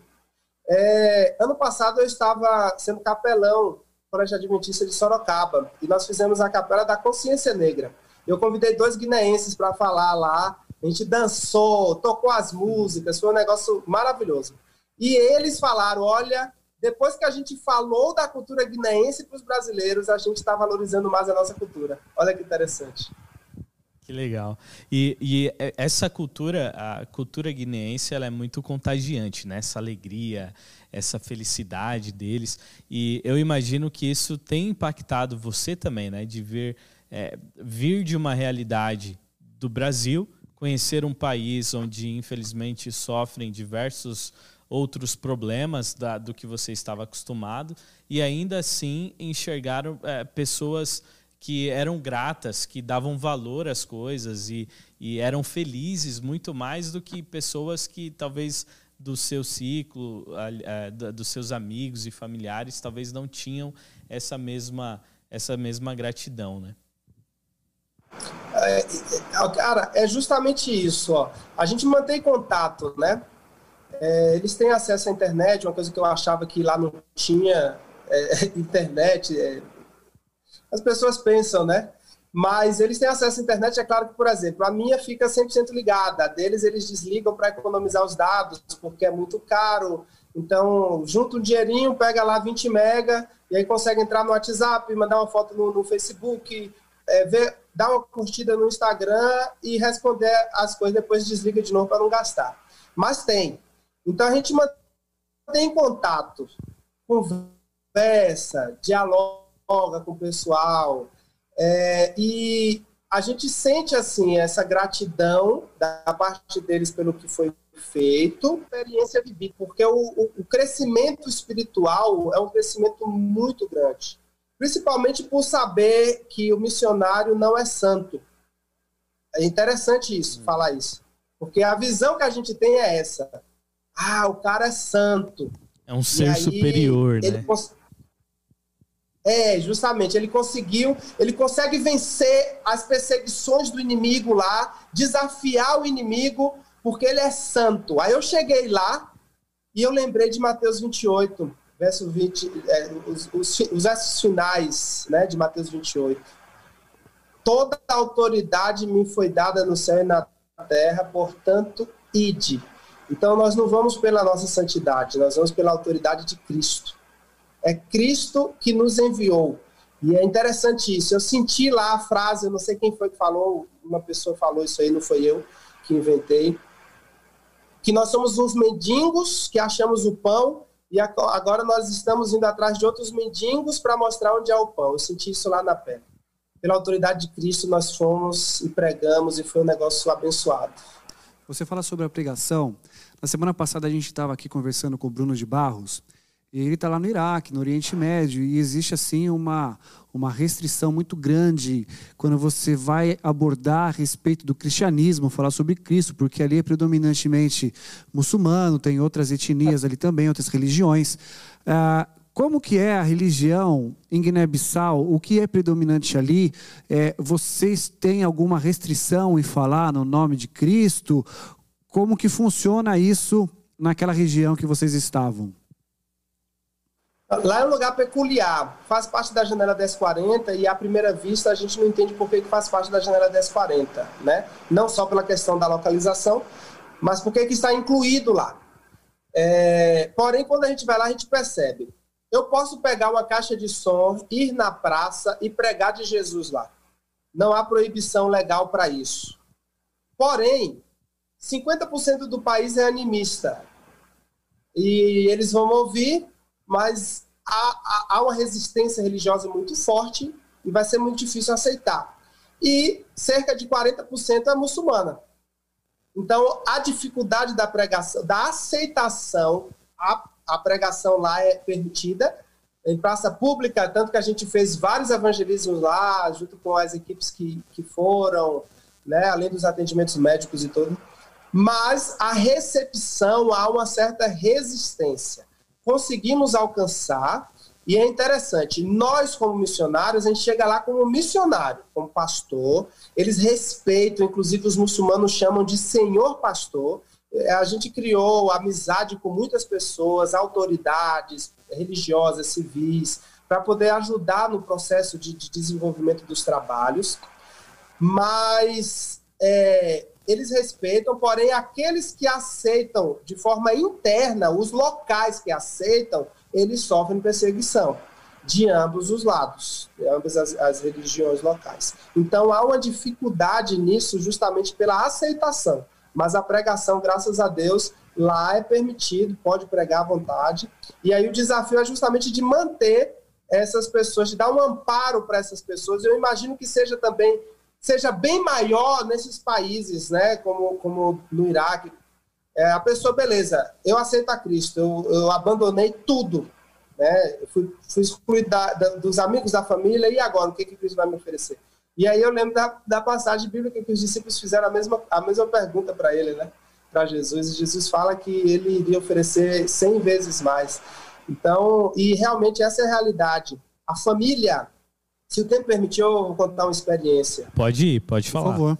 É, ano passado eu estava sendo capelão Colégio Adventista de Sorocaba e nós fizemos a Capela da Consciência Negra. Eu convidei dois guineenses para falar lá, a gente dançou, tocou as músicas, foi um negócio maravilhoso. E eles falaram: olha, depois que a gente falou da cultura guineense para os brasileiros, a gente está valorizando mais a nossa cultura. Olha que interessante. Que legal. E, e, essa cultura, a cultura guineense, ela é muito contagiante, né? Essa alegria, essa felicidade deles. E eu imagino que isso tem impactado você também, né? De ver, é, vir de uma realidade do Brasil, conhecer um país onde, infelizmente, sofrem diversos outros problemas da, do que você estava acostumado e ainda assim enxergar é, pessoas que eram gratas, que davam valor às coisas e, e eram felizes muito mais do que pessoas que talvez do seu ciclo, dos seus amigos e familiares, talvez não tinham essa mesma, essa mesma gratidão, né? É, é, cara, é justamente isso. Ó. A gente mantém contato, né? É, eles têm acesso à internet, uma coisa que eu achava que lá não tinha é, internet. As pessoas pensam, né? Mas eles têm acesso à internet, é claro que, por exemplo, a minha fica 100% ligada, a deles eles desligam para economizar os dados, porque é muito caro. Então, junta um dinheirinho, pega lá 20 mega, e aí consegue entrar no WhatsApp, mandar uma foto no, no Facebook, é, ver, dar uma curtida no Instagram e responder as coisas, depois desliga de novo para não gastar. Mas tem. Então a gente mantém contato, conversa, dialoga com o pessoal. É, e a gente sente assim essa gratidão da parte deles pelo que foi feito, experiência vivida, porque o, o, o, crescimento espiritual é um crescimento muito grande, principalmente por saber que o missionário não é santo. É interessante isso, hum. falar isso, porque a visão que a gente tem é essa. Ah, o cara é santo. É um ser aí, superior, né? Cons... É, justamente, ele conseguiu, ele consegue vencer as perseguições do inimigo lá, desafiar o inimigo, porque ele é santo. Aí eu cheguei lá e eu lembrei de Mateus 28, verso 20, é, os, os, os versos finais né, de Mateus 28. Toda a autoridade me foi dada no céu e na terra, portanto, ide então, nós não vamos pela nossa santidade, nós vamos pela autoridade de Cristo. É Cristo que nos enviou. E é interessante isso. Eu senti lá a frase, eu não sei quem foi que falou, uma pessoa falou isso aí, não foi eu que inventei, que nós somos uns mendigos que achamos o pão e agora nós estamos indo atrás de outros mendigos para mostrar onde é o pão. Eu senti isso lá na pele. Pela autoridade de Cristo, nós fomos e pregamos e foi um negócio abençoado. Você fala sobre a pregação. Na semana passada a gente estava aqui conversando com o Bruno de Barros. Ele está lá no Iraque, no Oriente Médio, e existe assim uma, uma restrição muito grande quando você vai abordar a respeito do cristianismo, falar sobre Cristo, porque ali é predominantemente muçulmano, tem outras etnias ali também, outras religiões. Ah, como que é a religião em Guiné-Bissau? O que é predominante ali? É, vocês têm alguma restrição em falar no nome de Cristo? Como que funciona isso naquela região que vocês estavam? Lá é um lugar peculiar, faz parte da janela 1040 e à primeira vista a gente não entende por que faz parte da janela 1040, né? Não só pela questão da localização, mas porque que está incluído lá. É, porém, quando a gente vai lá, a gente percebe. Eu posso pegar uma caixa de som, ir na praça e pregar de Jesus lá. Não há proibição legal para isso. Porém, 50% do país é animista. E eles vão ouvir, mas há, há uma resistência religiosa muito forte e vai ser muito difícil aceitar. E cerca de 40% é muçulmana. Então, a dificuldade da pregação, da aceitação, a, a pregação lá é permitida em praça pública, tanto que a gente fez vários evangelismos lá, junto com as equipes que, que foram, né, além dos atendimentos médicos e tudo mas a recepção há uma certa resistência. Conseguimos alcançar, e é interessante, nós, como missionários, a gente chega lá como missionário, como pastor, eles respeitam, inclusive os muçulmanos chamam de senhor pastor. É, a gente criou amizade com muitas pessoas, autoridades religiosas, civis, para poder ajudar no processo de, de, desenvolvimento dos trabalhos, mas é, eles respeitam, porém, aqueles que aceitam de forma interna, os locais que aceitam, eles sofrem perseguição de ambos os lados, de ambas as, as religiões locais. Então há uma dificuldade nisso justamente pela aceitação, mas a pregação, graças a Deus, lá é permitido, pode pregar à vontade. E aí o desafio é justamente de manter essas pessoas, de dar um amparo para essas pessoas. Eu imagino que seja também seja bem maior nesses países, né, como, como no Iraque. É, a pessoa, beleza, eu aceito a Cristo, eu, eu abandonei tudo, né, eu fui, fui excluído da, da, dos amigos da família, e agora, o que, que Cristo vai me oferecer? E aí eu lembro da, da passagem bíblica que os discípulos fizeram a mesma, a mesma pergunta para ele, né, para Jesus, e Jesus fala que ele iria oferecer cem vezes mais. Então, e realmente essa é a realidade. A família se o tempo permitir, eu vou contar uma experiência. Pode ir, pode falar. Por favor.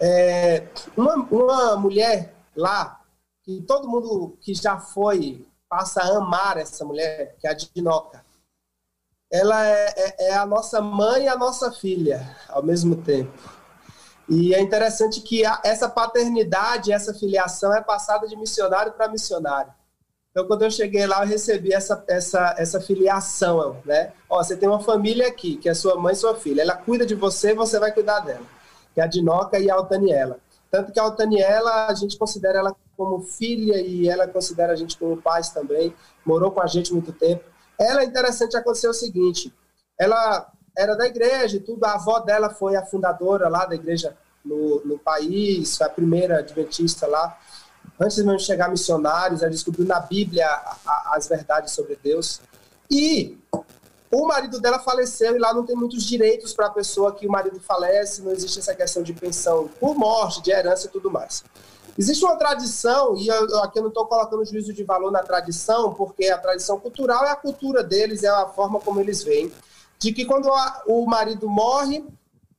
É, uma, uma mulher lá, que todo mundo que já foi passa a amar essa mulher, que é a Dinoca. Ela é, é, é a nossa mãe e a nossa filha ao mesmo tempo. E é interessante que a, essa paternidade, essa filiação é passada de missionário para missionário. Então, quando eu cheguei lá, eu recebi essa, essa, essa filiação, né? Ó, você tem uma família aqui, que é sua mãe e sua filha. Ela cuida de você, você vai cuidar dela. Que é a Dinoca e a Altaniela. Tanto que a Altaniela, a gente considera ela como filha e ela considera a gente como pais também. Morou com a gente muito tempo. Ela, interessante, aconteceu o seguinte. Ela era da igreja e tudo. A avó dela foi a fundadora lá da igreja no, no país, a primeira adventista lá antes mesmo de chegar missionários, ela descobriu na Bíblia as verdades sobre Deus. E o marido dela faleceu e lá não tem muitos direitos para a pessoa que o marido falece, não existe essa questão de pensão por morte, de herança e tudo mais. Existe uma tradição, e eu, aqui eu não estou colocando juízo de valor na tradição, porque a tradição cultural é a cultura deles, é a forma como eles veem, de que quando a, o marido morre,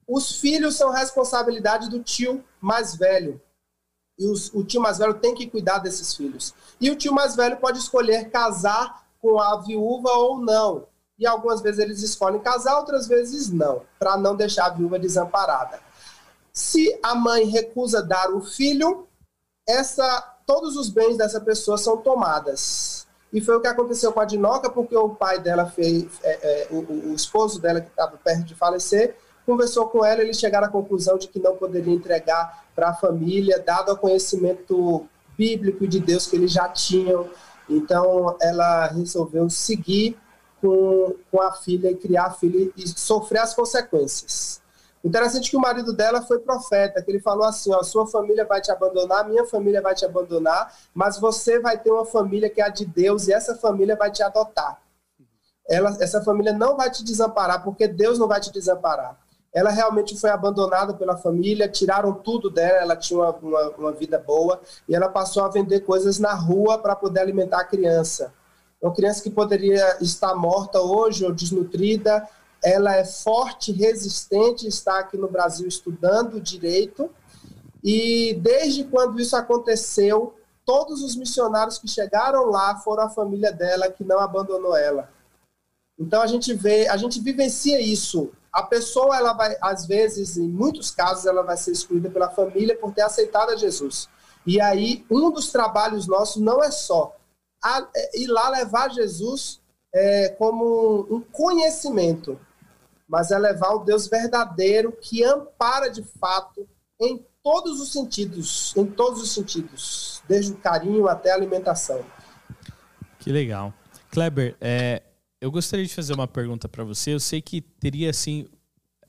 os filhos são responsabilidade do tio mais velho e os, o tio mais velho tem que cuidar desses filhos. E o tio mais velho pode escolher casar com a viúva ou não. E algumas vezes eles escolhem casar, outras vezes não, para não deixar a viúva desamparada. Se a mãe recusa dar o filho, essa, todos os bens dessa pessoa são tomadas. E foi o que aconteceu com a Dinoca, porque o pai dela fez, é, é, o, o esposo dela, que estava perto de falecer, conversou com ela, eles chegaram à conclusão de que não poderia entregar para a família, dado o conhecimento bíblico de Deus que eles já tinham. Então, ela resolveu seguir com, com a filha e criar a filha e sofrer as consequências. Interessante que o marido dela foi profeta, que ele falou assim: ó, sua família vai te abandonar, minha família vai te abandonar, mas você vai ter uma família que é a de Deus e essa família vai te adotar. Ela, essa família não vai te desamparar, porque Deus não vai te desamparar ela realmente foi abandonada pela família, tiraram tudo dela, ela tinha uma, uma, uma vida boa, e ela passou a vender coisas na rua para poder alimentar a criança. Uma criança que poderia estar morta hoje ou desnutrida, ela é forte, resistente, está aqui no Brasil estudando direito, e desde quando isso aconteceu, todos os missionários que chegaram lá foram a família dela que não abandonou ela. Então a gente vê, a gente vivencia isso a pessoa, ela vai, às vezes, em muitos casos, ela vai ser excluída pela família por ter aceitado a Jesus. E aí, um dos trabalhos nossos não é só a, é, ir lá levar Jesus é, como um conhecimento, mas é levar o Deus verdadeiro que ampara de fato em todos os sentidos, em todos os sentidos, desde o carinho até a alimentação. Que legal. Kleber, é, eu gostaria de fazer uma pergunta para você. Eu sei que teria assim,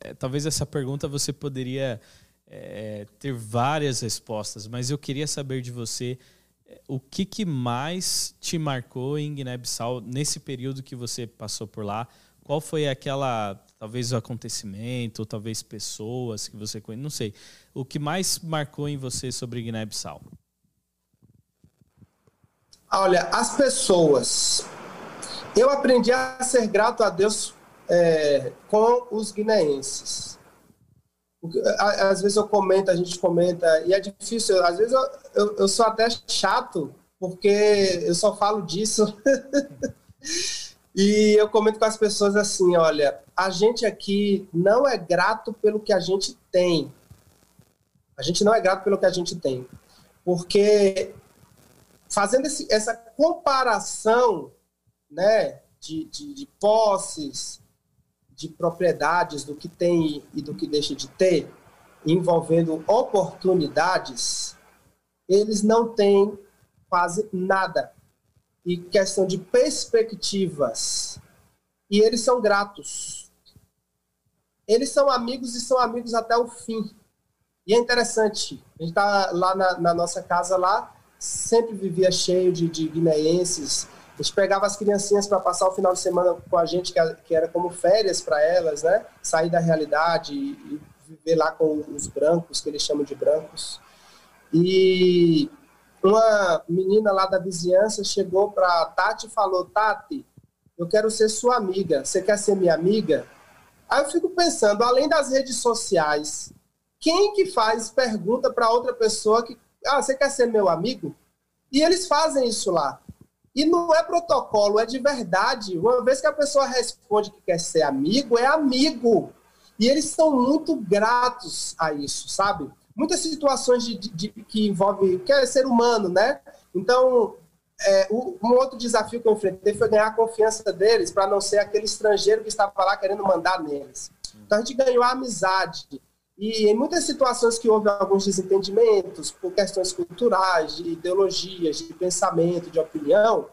é, talvez essa pergunta você poderia é, ter várias respostas, mas eu queria saber de você é, o que, que mais te marcou em Guiné-Bissau nesse período que você passou por lá. Qual foi aquela, talvez o acontecimento, ou talvez pessoas que você conhece, não sei. O que mais marcou em você sobre Guiné-Bissau? Olha, as pessoas eu aprendi a ser grato a Deus é, com os guineenses. Às vezes eu comento, a gente comenta, e é difícil, às vezes eu, eu, eu sou até chato, porque eu só falo disso. E eu comento com as pessoas assim: olha, a gente aqui não é grato pelo que a gente tem. A gente não é grato pelo que a gente tem. Porque fazendo esse, essa comparação né, de, de, de posses, de propriedades, do que tem e do que deixa de ter, envolvendo oportunidades, eles não têm quase nada. E questão de perspectivas. E eles são gratos. Eles são amigos e são amigos até o fim. E é interessante, a gente está lá na, na, nossa casa lá, sempre vivia cheio de, de guineenses. A gente pegava as criancinhas para passar o final de semana com a gente, que era como férias para elas, né? Sair da realidade e, viver lá com os brancos, que eles chamam de brancos. E uma menina lá da vizinhança chegou para Tati e falou: Tati, eu quero ser sua amiga. Você quer ser minha amiga? Aí eu fico pensando, além das redes sociais, quem que faz pergunta para outra pessoa que, ah, você quer ser meu amigo? E eles fazem isso lá. E não é protocolo, é de verdade. Uma vez que a pessoa responde que quer ser amigo, é amigo. E eles são muito gratos a isso, sabe? Muitas situações de, de, de que envolve que é ser humano, né? Então, é, um outro desafio que eu enfrentei foi ganhar a confiança deles para não ser aquele estrangeiro que estava lá querendo mandar neles. Então, a gente ganhou a amizade. E em muitas situações que houve alguns desentendimentos por questões culturais, de ideologias, de pensamento, de opinião,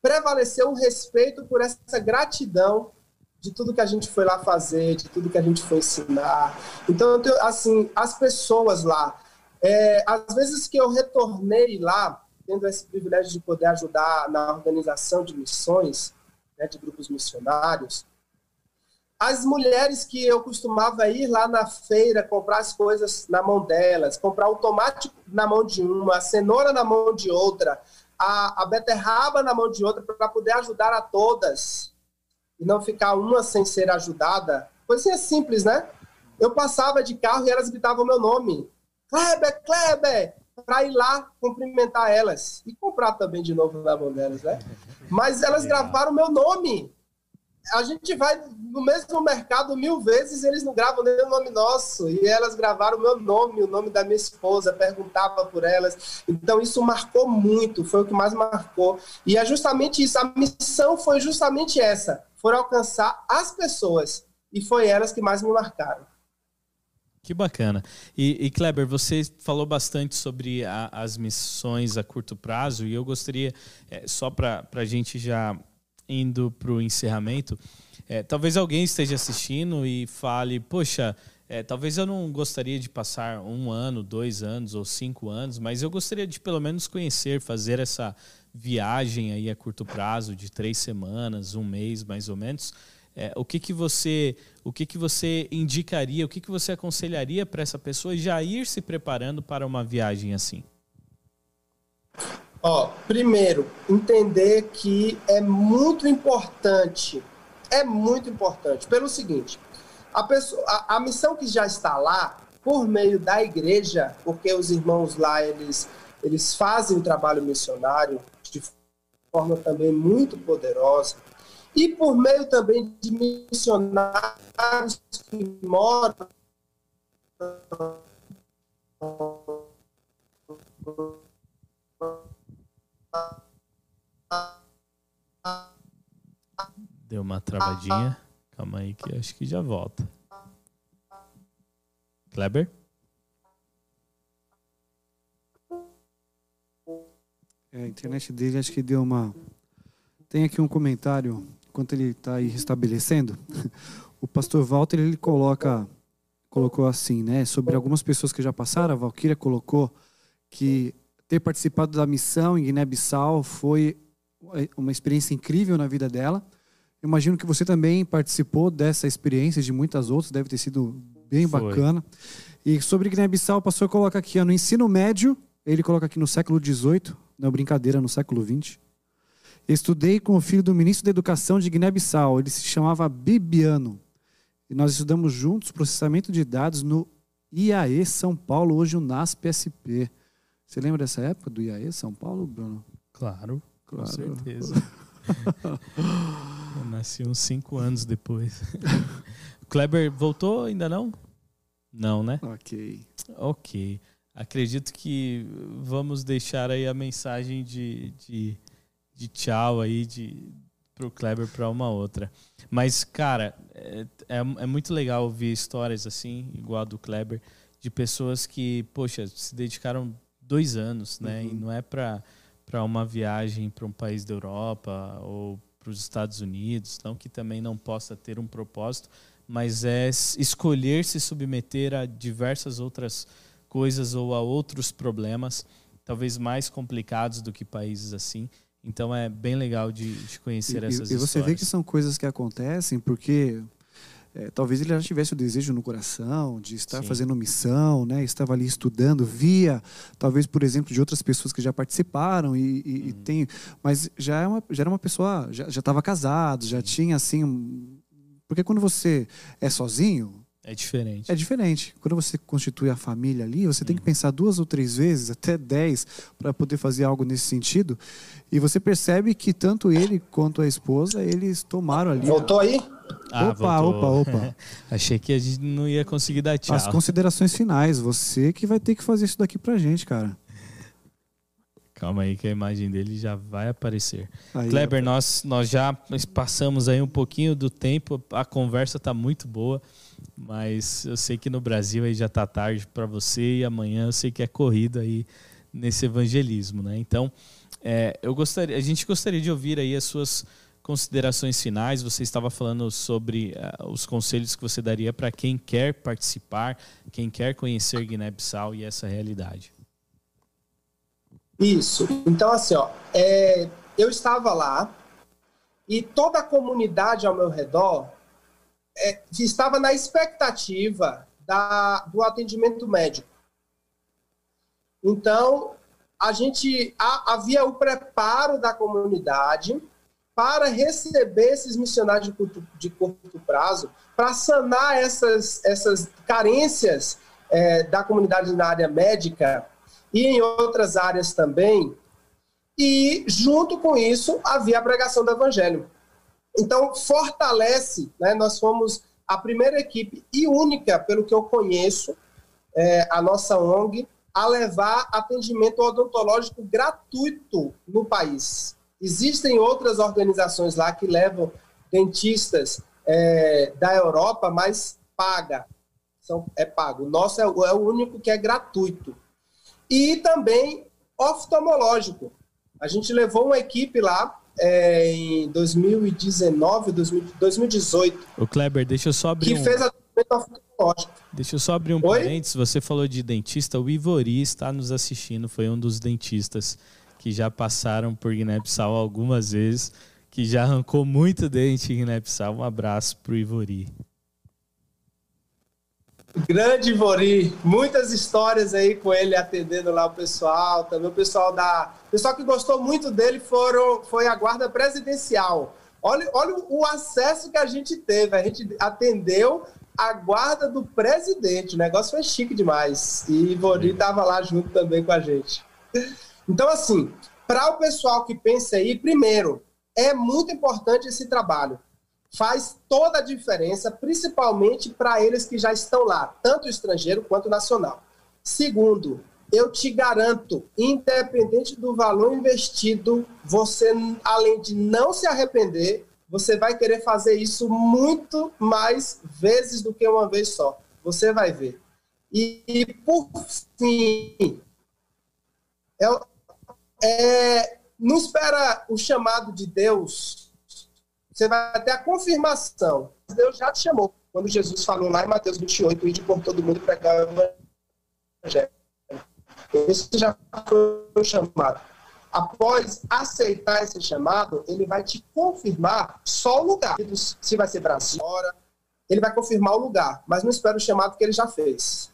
prevaleceu o respeito por essa gratidão de tudo que a gente foi lá fazer, de tudo que a gente foi ensinar. Então, assim, as pessoas lá, é, às vezes que eu retornei lá, tendo esse privilégio de poder ajudar na organização de missões, né, de grupos missionários, as mulheres que eu costumava ir lá na feira comprar as coisas na mão delas, comprar o tomate na mão de uma, a cenoura na mão de outra, a, a beterraba na mão de outra, para poder ajudar a todas e não ficar uma sem ser ajudada, coisinha simples, né? Eu passava de carro e elas gritavam meu nome. Kleber, Kleber! Para ir lá cumprimentar elas. E comprar também de novo na mão delas, né? Mas elas gravaram meu nome. A gente vai no mesmo mercado mil vezes eles não gravam nem o nome nosso. E elas gravaram o meu nome, o nome da minha esposa, perguntava por elas. Então isso marcou muito, foi o que mais marcou. E é justamente isso, a missão foi justamente essa foram alcançar as pessoas. E foi elas que mais me marcaram. Que bacana. E, e Kleber, você falou bastante sobre a, as missões a curto prazo e eu gostaria, é, só para a gente já indo para o encerramento, é, talvez alguém esteja assistindo e fale, poxa, é, talvez eu não gostaria de passar um ano, dois anos ou cinco anos, mas eu gostaria de pelo menos conhecer, fazer essa viagem aí a curto prazo de três semanas, um mês mais ou menos, é, o que que você o que que você indicaria, o que que você aconselharia para essa pessoa já ir se preparando para uma viagem assim? Ó, primeiro, entender que é muito importante, é muito importante, pelo seguinte, a, pessoa, a, a missão que já está lá, por meio da igreja, porque os irmãos lá, eles, eles fazem o trabalho missionário, de forma também muito poderosa, e por meio também de missionários que moram Deu uma travadinha. Calma aí que acho que já volta. Kleber? É, a internet dele acho que deu uma. Tem aqui um comentário, enquanto ele está aí restabelecendo. O pastor Walter ele coloca, colocou assim, né? Sobre algumas pessoas que já passaram, a Valquíria colocou que ter participado da missão em Guiné-Bissau foi uma experiência incrível na vida dela. Imagino que você também participou dessa experiência, de muitas outras, deve ter sido bem foi. bacana. E sobre Guiné-Bissau, o pastor coloca aqui, no ensino médio, ele coloca aqui no século XVIII, não brincadeira, no século XX. Estudei com o filho do ministro da Educação de Guiné-Bissau, ele se chamava Bibiano. E nós estudamos juntos processamento de dados no IAE São Paulo, hoje o NASP-SP. Você lembra dessa época do IAE São Paulo, Bruno? Claro, claro. com certeza. Eu nasci uns cinco anos depois. O Kleber voltou ainda não? Não, né? Ok. Ok. Acredito que vamos deixar aí a mensagem de, de, de tchau aí de, pro Kleber para uma outra. Mas, cara, é, é, é, muito legal ouvir histórias assim, igual a do Kleber, de pessoas que, poxa, se dedicaram dois anos, né? Uhum. E não é para uma viagem para um país da Europa ou para os Estados Unidos, não que também não possa ter um propósito, mas é escolher se submeter a diversas outras coisas ou a outros problemas, talvez mais complicados do que países assim. Então é bem legal de, de conhecer e, essas histórias. E você vê que são coisas que acontecem porque é, talvez ele já tivesse o desejo no coração de estar Sim. fazendo missão, né? Estava ali estudando, via, talvez por exemplo de outras pessoas que já participaram e, e, uhum. e tem, mas já, é uma, já era uma pessoa, já estava casado, já tinha assim, porque quando você é sozinho, é diferente. É diferente. Quando você constitui a família ali, você tem que uhum. pensar duas ou três vezes, até dez, para poder fazer algo nesse sentido. E você percebe que tanto ele quanto a esposa, eles tomaram ali. Voltou aí? Ah, opa, voltou. opa, opa. Achei que a gente não ia conseguir dar tchau. As considerações finais. Você que vai ter que fazer isso daqui pra gente, cara. Calma aí que a imagem dele já vai aparecer. Aí, Kleber, nós, nós já passamos aí um pouquinho do tempo, a conversa está muito boa, mas eu sei que no Brasil aí já está tarde para você e amanhã eu sei que é corrida aí nesse evangelismo, né? Então, é, eu gostaria, a gente gostaria de ouvir aí as suas considerações finais. Você estava falando sobre uh, os conselhos que você daria para quem quer participar, quem quer conhecer Guiné-Bissau e essa realidade. Isso. Então, assim, ó, é, eu estava lá e toda a comunidade ao meu redor é, estava na expectativa da, do atendimento médico. Então, a gente a, havia o preparo da comunidade para receber esses missionários de curto, de curto prazo, para sanar essas, essas carências é, da comunidade na área médica e em outras áreas também. E, junto com isso, havia a pregação do evangelho. Então, fortalece, né? nós fomos a primeira equipe e única, pelo que eu conheço, é, a nossa ONG, a levar atendimento odontológico gratuito no país. Existem outras organizações lá que levam dentistas é, da Europa, mas paga. São, é pago. O nosso é, é o único que é gratuito e também oftalmológico. A gente levou uma equipe lá é, em 2019, 2018. O Kleber, deixa eu só abrir que um... fez oftalmológico. Deixa eu só abrir um Oi? parênteses. Você falou de dentista. O Ivori está nos assistindo. Foi um dos dentistas que já passaram por Guiné-Bissau algumas vezes, que já arrancou muito dente em Guiné-Bissau. Um abraço para o Ivori. Grande Vori, muitas histórias aí com ele atendendo lá o pessoal, também o pessoal da, o pessoal que gostou muito dele foram foi a guarda presidencial. Olha, olha o acesso que a gente teve, a gente atendeu a guarda do presidente, o negócio foi chique demais. E Vori estava lá junto também com a gente. Então assim, para o pessoal que pensa aí, primeiro, é muito importante esse trabalho faz toda a diferença, principalmente para eles que já estão lá, tanto estrangeiro quanto nacional. Segundo, eu te garanto, independente do valor investido, você, além de não se arrepender, você vai querer fazer isso muito mais vezes do que uma vez só. Você vai ver. E, e por fim, é, é, não espera o chamado de Deus você vai ter a confirmação. Deus já te chamou. Quando Jesus falou lá em Mateus 28, ir por todo mundo pregar o evangelho. Esse já foi o chamado. Após aceitar esse chamado, ele vai te confirmar só o lugar. Se vai ser Brasil, ele vai confirmar o lugar, mas não espera o chamado que ele já fez.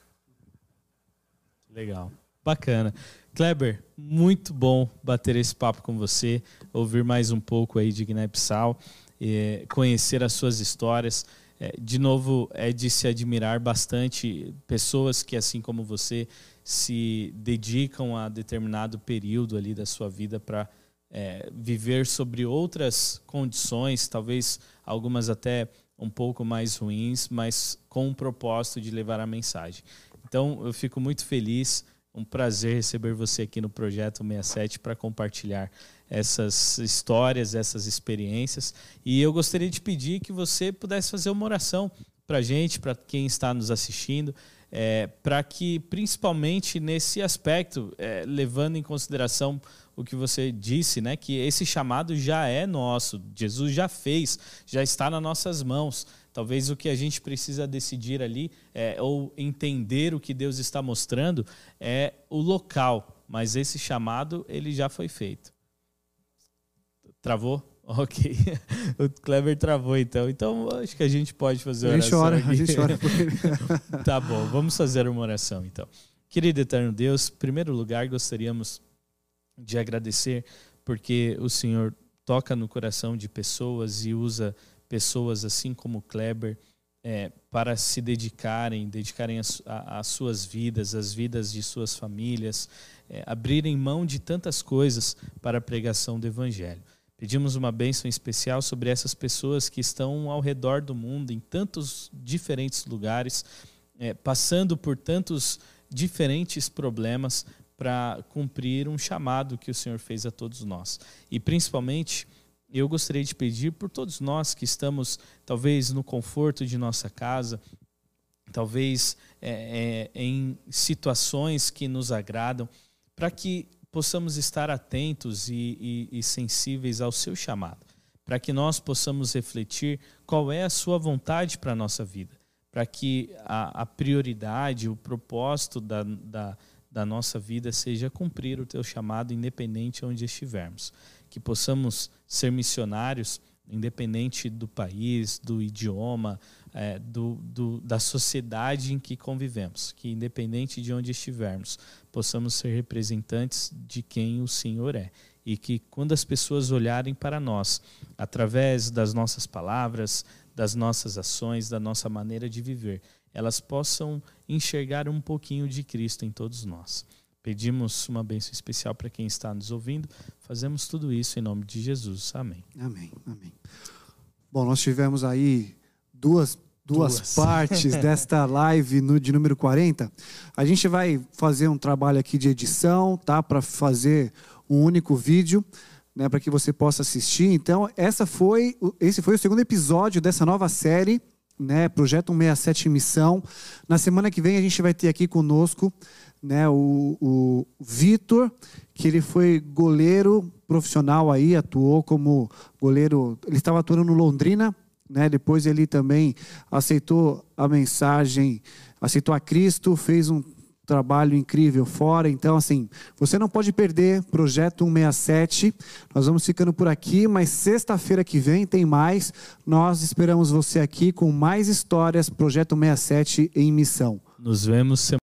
Legal. Bacana. Kleber, muito bom bater esse papo com você, ouvir mais um pouco aí de Guiné-Bissau é, conhecer as suas histórias. É, de novo, é de se admirar bastante pessoas que, assim como você, se dedicam a determinado período ali da sua vida para é, viver sobre outras condições, talvez algumas até um pouco mais ruins, mas com o propósito de levar a mensagem. Então, eu fico muito feliz, um prazer receber você aqui no Projeto 67 para compartilhar essas histórias, essas experiências. E eu gostaria de pedir que você pudesse fazer uma oração para a gente, para quem está nos assistindo, é, para que, principalmente nesse aspecto, é, levando em consideração o que você disse, né, que esse chamado já é nosso, Jesus já fez, já está nas nossas mãos. Talvez o que a gente precisa decidir ali, é, ou entender o que Deus está mostrando, é o local, mas esse chamado ele já foi feito. Travou? Ok. O Kleber travou então. Então acho que a gente pode fazer a gente ora, aqui. A gente ora por ele. tá bom, vamos fazer uma oração então. Querido eterno Deus, em primeiro lugar gostaríamos de agradecer porque o Senhor toca no coração de pessoas e usa pessoas assim como Kleber é, para se dedicarem, dedicarem as, suas vidas, as vidas de suas famílias, é, abrirem mão de tantas coisas para a pregação do Evangelho. Pedimos uma bênção especial sobre essas pessoas que estão ao redor do mundo, em tantos diferentes lugares, é, passando por tantos diferentes problemas para cumprir um chamado que o Senhor fez a todos nós. E principalmente, eu gostaria de pedir por todos nós que estamos, talvez, no conforto de nossa casa, talvez é, é, em situações que nos agradam, para que possamos estar atentos e, e, e sensíveis ao seu chamado, para que nós possamos refletir qual é a sua vontade para a nossa vida, para que a, a, prioridade, o propósito da, da, da nossa vida seja cumprir o teu chamado, independente onde estivermos. Que possamos ser missionários, independente do país, do idioma, é, do, do, da sociedade em que convivemos, que independente de onde estivermos, possamos ser representantes de quem o Senhor é. E que quando as pessoas olharem para nós, através das nossas palavras, das nossas ações, da nossa maneira de viver, elas possam enxergar um pouquinho de Cristo em todos nós. Pedimos uma bênção especial para quem está nos ouvindo. Fazemos tudo isso em nome de Jesus. Amém. Amém. Amém. Bom, nós tivemos aí duas duas, duas. partes desta live no, de número 40. A gente vai fazer um trabalho aqui de edição, tá? Para fazer um único vídeo. Né, para que você possa assistir. Então, essa foi, esse foi o segundo episódio dessa nova série, né, Projeto 167 Missão. Na semana que vem a gente vai ter aqui conosco né, o, o Vitor, que ele foi goleiro profissional aí, atuou como goleiro, ele estava atuando no Londrina, né? Depois ele também aceitou a mensagem, aceitou a Cristo, fez um trabalho incrível fora. Então, assim, você não pode perder Projeto 167. Nós vamos ficando por aqui, mas sexta-feira que vem tem mais. Nós esperamos você aqui com mais histórias Projeto 67 em missão. Nos vemos semana